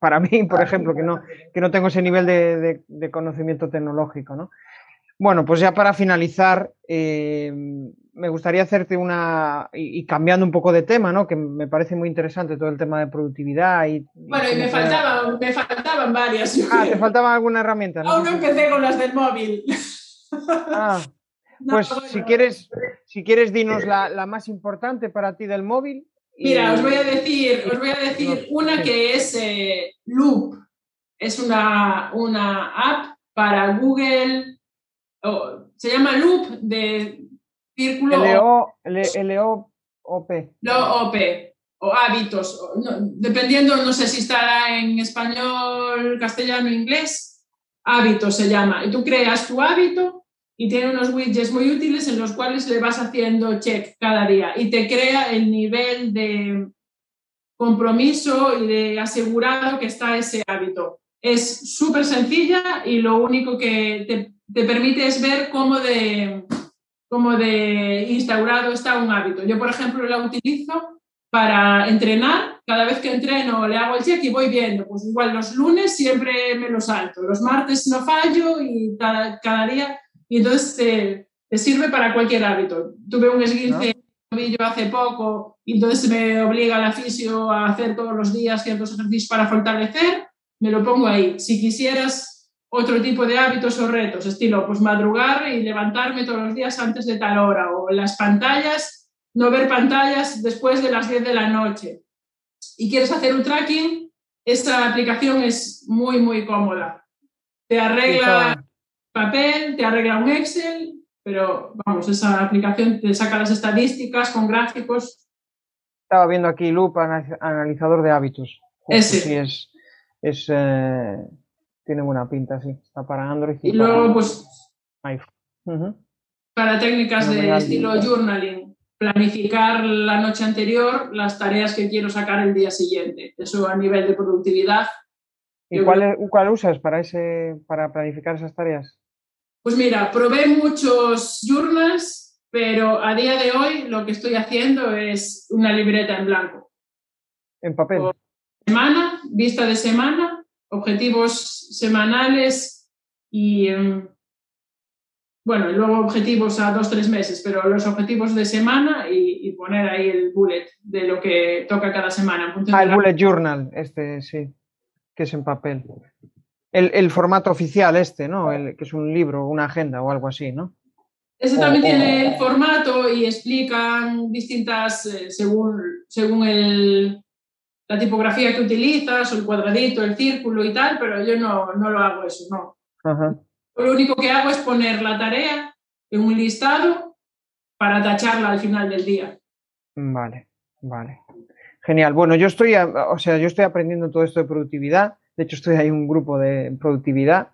para mí, por ejemplo, que no, que no tengo ese nivel de, conocimiento tecnológico, ¿no? Bueno, pues ya para finalizar, eh, me gustaría hacerte una, y, cambiando un poco de tema, ¿no? Que me parece muy interesante todo el tema de productividad. Y, bueno, y me faltaban, me faltaban varias. Ah, te faltaban alguna herramienta. Aún no empecé con las del móvil. Ah, pues si quieres, si quieres dinos la, más importante para ti del móvil. Mira, os voy a decir, os voy a decir una que es eh, Loop. Es una, una app para Google, se llama Loop de círculo. L-O-P. L-O-P o hábitos, dependiendo, no sé si estará en español, castellano, inglés, hábitos se llama. Y tú creas tu hábito y tiene unos widgets muy útiles en los cuales le vas haciendo check cada día y te crea el nivel de compromiso y de asegurado que está ese hábito. Es súper sencilla y lo único que te, te, permite es ver cómo de, cómo de instaurado está un hábito. Yo, por ejemplo, la utilizo para entrenar. Cada vez que entreno le hago el check y voy viendo. Pues igual los lunes siempre me lo salto, los martes no fallo y cada, cada día y entonces te, sirve para cualquier hábito. Tuve un esguince tobillo hace poco y entonces me obliga la fisio a hacer todos los días ciertos ejercicios para fortalecer, me lo pongo ahí. Si quisieras otro tipo de hábitos o retos, estilo pues madrugar y levantarme todos los días antes de tal hora o las pantallas, no ver pantallas después de las 10 de la noche. Y quieres hacer un tracking, esta aplicación es muy, muy cómoda. Te arregla papel, te arregla un Excel, pero vamos, esa aplicación te saca las estadísticas con gráficos. Estaba viendo aquí Loop, analizador de hábitos. Ese. Sí, es, es eh, tiene buena pinta, sí. Está para Android y, luego, pues, Para técnicas de estilo journaling, planificar la noche anterior las tareas que quiero sacar el día siguiente. Eso a nivel de productividad. ¿Y cuál, cuál usas para, ese, para planificar esas tareas? Pues mira, probé muchos journals, pero a día de hoy lo que estoy haciendo es una libreta en blanco. ¿En papel? semana, vista de semana, objetivos semanales y, em, bueno, luego objetivos a dos, tres meses, pero los objetivos de semana y, poner ahí el bullet de lo que toca cada semana. Ah, el bullet journal, este sí, que es en papel el, formato oficial este, ¿no? El, que es un libro, una agenda o algo así, ¿no? Ese también tiene el formato y explican distintas, eh, según, según el, la tipografía que utilizas, o el cuadradito, el círculo y tal, pero yo no, no lo hago eso, no. Lo único que hago es poner la tarea en un listado para tacharla al final del día. Vale, vale. Genial. Bueno, yo estoy, o sea, yo estoy aprendiendo todo esto de productividad de hecho, estoy ahí en un grupo de productividad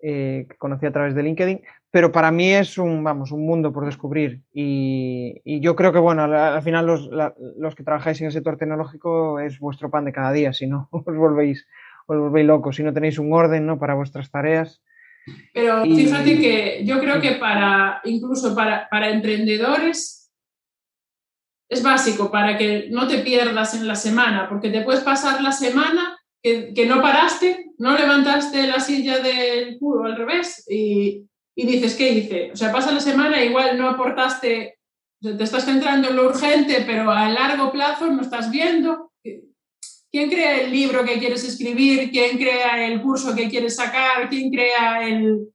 eh, que conocí a través de LinkedIn, pero para mí es un, vamos, un mundo por descubrir. Y, yo creo que, bueno, al, final los, que trabajáis en el sector tecnológico es vuestro pan de cada día, si no os volvéis, os volvéis locos, si no tenéis un orden ¿no? para vuestras tareas. Pero fíjate que yo creo que para, incluso para, para emprendedores, es básico para que no te pierdas en la semana, porque te puedes pasar la semana que, no paraste, no levantaste la silla del culo al revés y, dices, ¿qué hice? O sea, pasa la semana, igual no aportaste, te estás centrando en lo urgente, pero a largo plazo no estás viendo. ¿Quién crea el libro que quieres escribir? ¿Quién crea el curso que quieres sacar? ¿Quién crea el,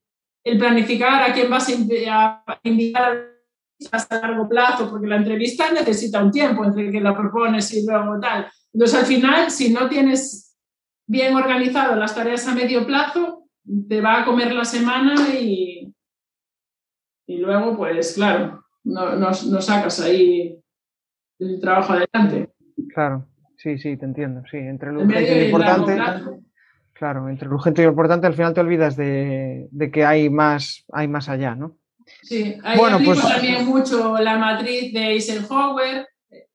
planificar a quién vas a invitar hasta largo plazo? Porque la entrevista necesita un tiempo entre que la propones y luego tal. Entonces, al final, si no tienes bien organizado las tareas a medio plazo, te va a comer la semana y, y luego, pues claro, no, no, sacas ahí el trabajo adelante. Claro, sí, sí, te entiendo. Sí, entre lo urgente y lo importante. Claro, entre lo urgente y lo importante al final te olvidas de, que hay más, hay más allá, ¿no? Sí, ahí bueno, pues... también mucho la matriz de Eisenhower,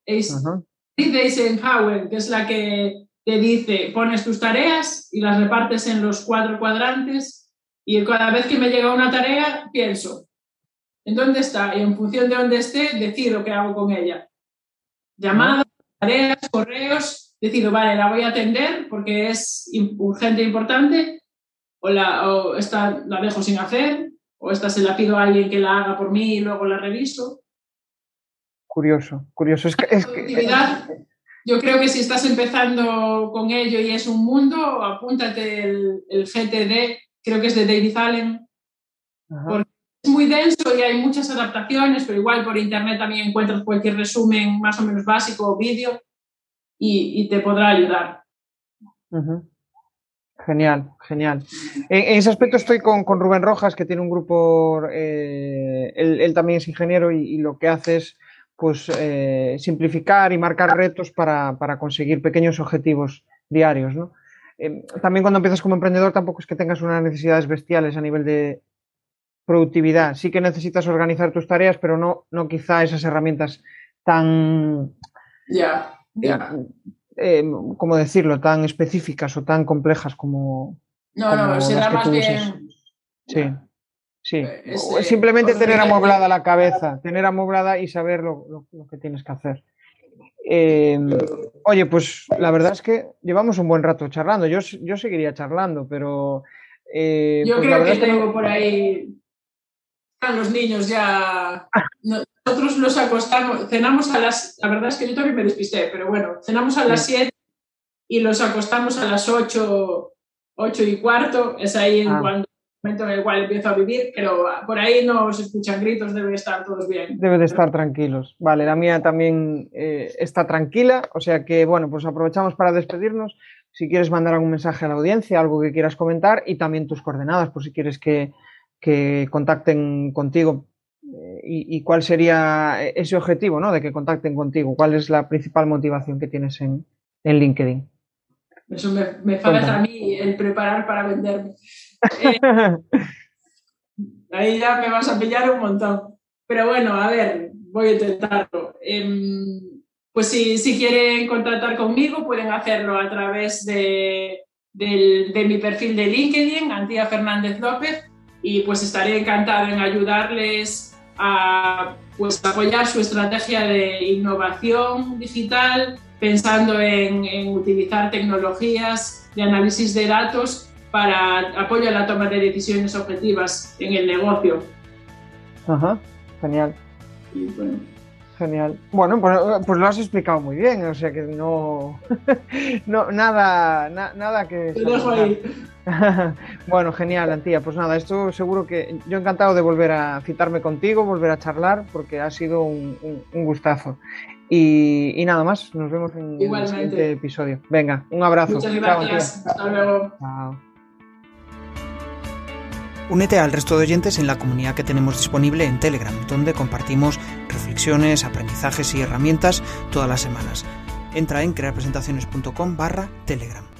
de Eisenhower, que es la que te dice, pones tus tareas y las repartes en los cuatro cuadrantes y cada vez que me llega una tarea, pienso, ¿en dónde está? Y en función de dónde esté, decido qué hago con ella. Llamadas, tareas, correos, decido, vale, la voy a atender porque es urgente e importante, o, la, o esta la dejo sin hacer, o esta se la pido a alguien que la haga por mí y luego la reviso. curioso, curioso. Es que, es que, yo creo que si estás empezando con ello y es un mundo, apúntate el, el GTD, creo que es de David Allen, porque es muy denso y hay muchas adaptaciones, pero igual por internet también encuentras cualquier resumen más o menos básico o vídeo y, te podrá ayudar. Genial, genial. En, ese aspecto estoy con, Rubén Rojas, que tiene un grupo, eh, él, también es ingeniero y, lo que hace es pues, eh, simplificar y marcar retos para, conseguir pequeños objetivos diarios. Eh, también cuando empiezas como emprendedor tampoco es que tengas unas necesidades bestiales a nivel de productividad. Sí que necesitas organizar tus tareas, pero no, no quizá esas herramientas tan... Ya. Eh, ¿cómo decirlo?, tan específicas o tan complejas como. No, no, será más bien. Sí, sí. Eh, simplemente tener amoblada la cabeza, tener amoblada y saber lo, que tienes que hacer. Em, oye, pues la verdad es que llevamos un buen rato charlando. Yo, yo seguiría charlando, pero. Eh, yo pues creo que, tengo por ahí. Los niños ya. nosotros nos acostamos, cenamos a las, la verdad es que yo también me despisté, pero bueno, cenamos a las 7 y los acostamos a las 8, 8 y cuarto, es ahí en ah. cuando momento en el cual empiezo a vivir, pero por ahí no se escuchan gritos, deben estar todos bien. Debe de estar tranquilos. Vale, la mía también eh, está tranquila, o sea que bueno, pues aprovechamos para despedirnos. Si quieres mandar algún mensaje a la audiencia, algo que quieras comentar y también tus coordenadas, por si quieres que, que contacten contigo y, cuál sería ese objetivo, ¿no? De que contacten contigo. ¿Cuál es la principal motivación que tienes en, LinkedIn? Eso me, me a mí el preparar para venderme. Eh, ahí ya me vas a pillar un montón. Pero bueno, a ver, voy a intentarlo. Em, pues si, si quieren contactar conmigo, pueden hacerlo a través de, de mi perfil de LinkedIn, Antía Fernández López, y pues estaré encantado en ayudarles a pues, apoyar su estrategia de innovación digital, pensando en, utilizar tecnologías de análisis de datos para apoyo a la toma de decisiones objetivas en el negocio. Ajá, genial. Genial. Bueno, pues, pues, lo has explicado muy bien, o sea que no, no nada, nada que. Te dejo ahí. bueno, genial, Antía. Pues nada, esto seguro que yo encantado de volver a citarme contigo, volver a charlar, porque ha sido un, gustazo. Y, nada más, nos vemos en, el siguiente episodio. Venga, un abrazo. Muchas gracias. Hasta luego. Chao. Únete al resto de oyentes en la comunidad que tenemos disponible en Telegram, donde compartimos reflexiones, aprendizajes y herramientas todas las semanas. Entra en crearpresentaciones.com barra Telegram.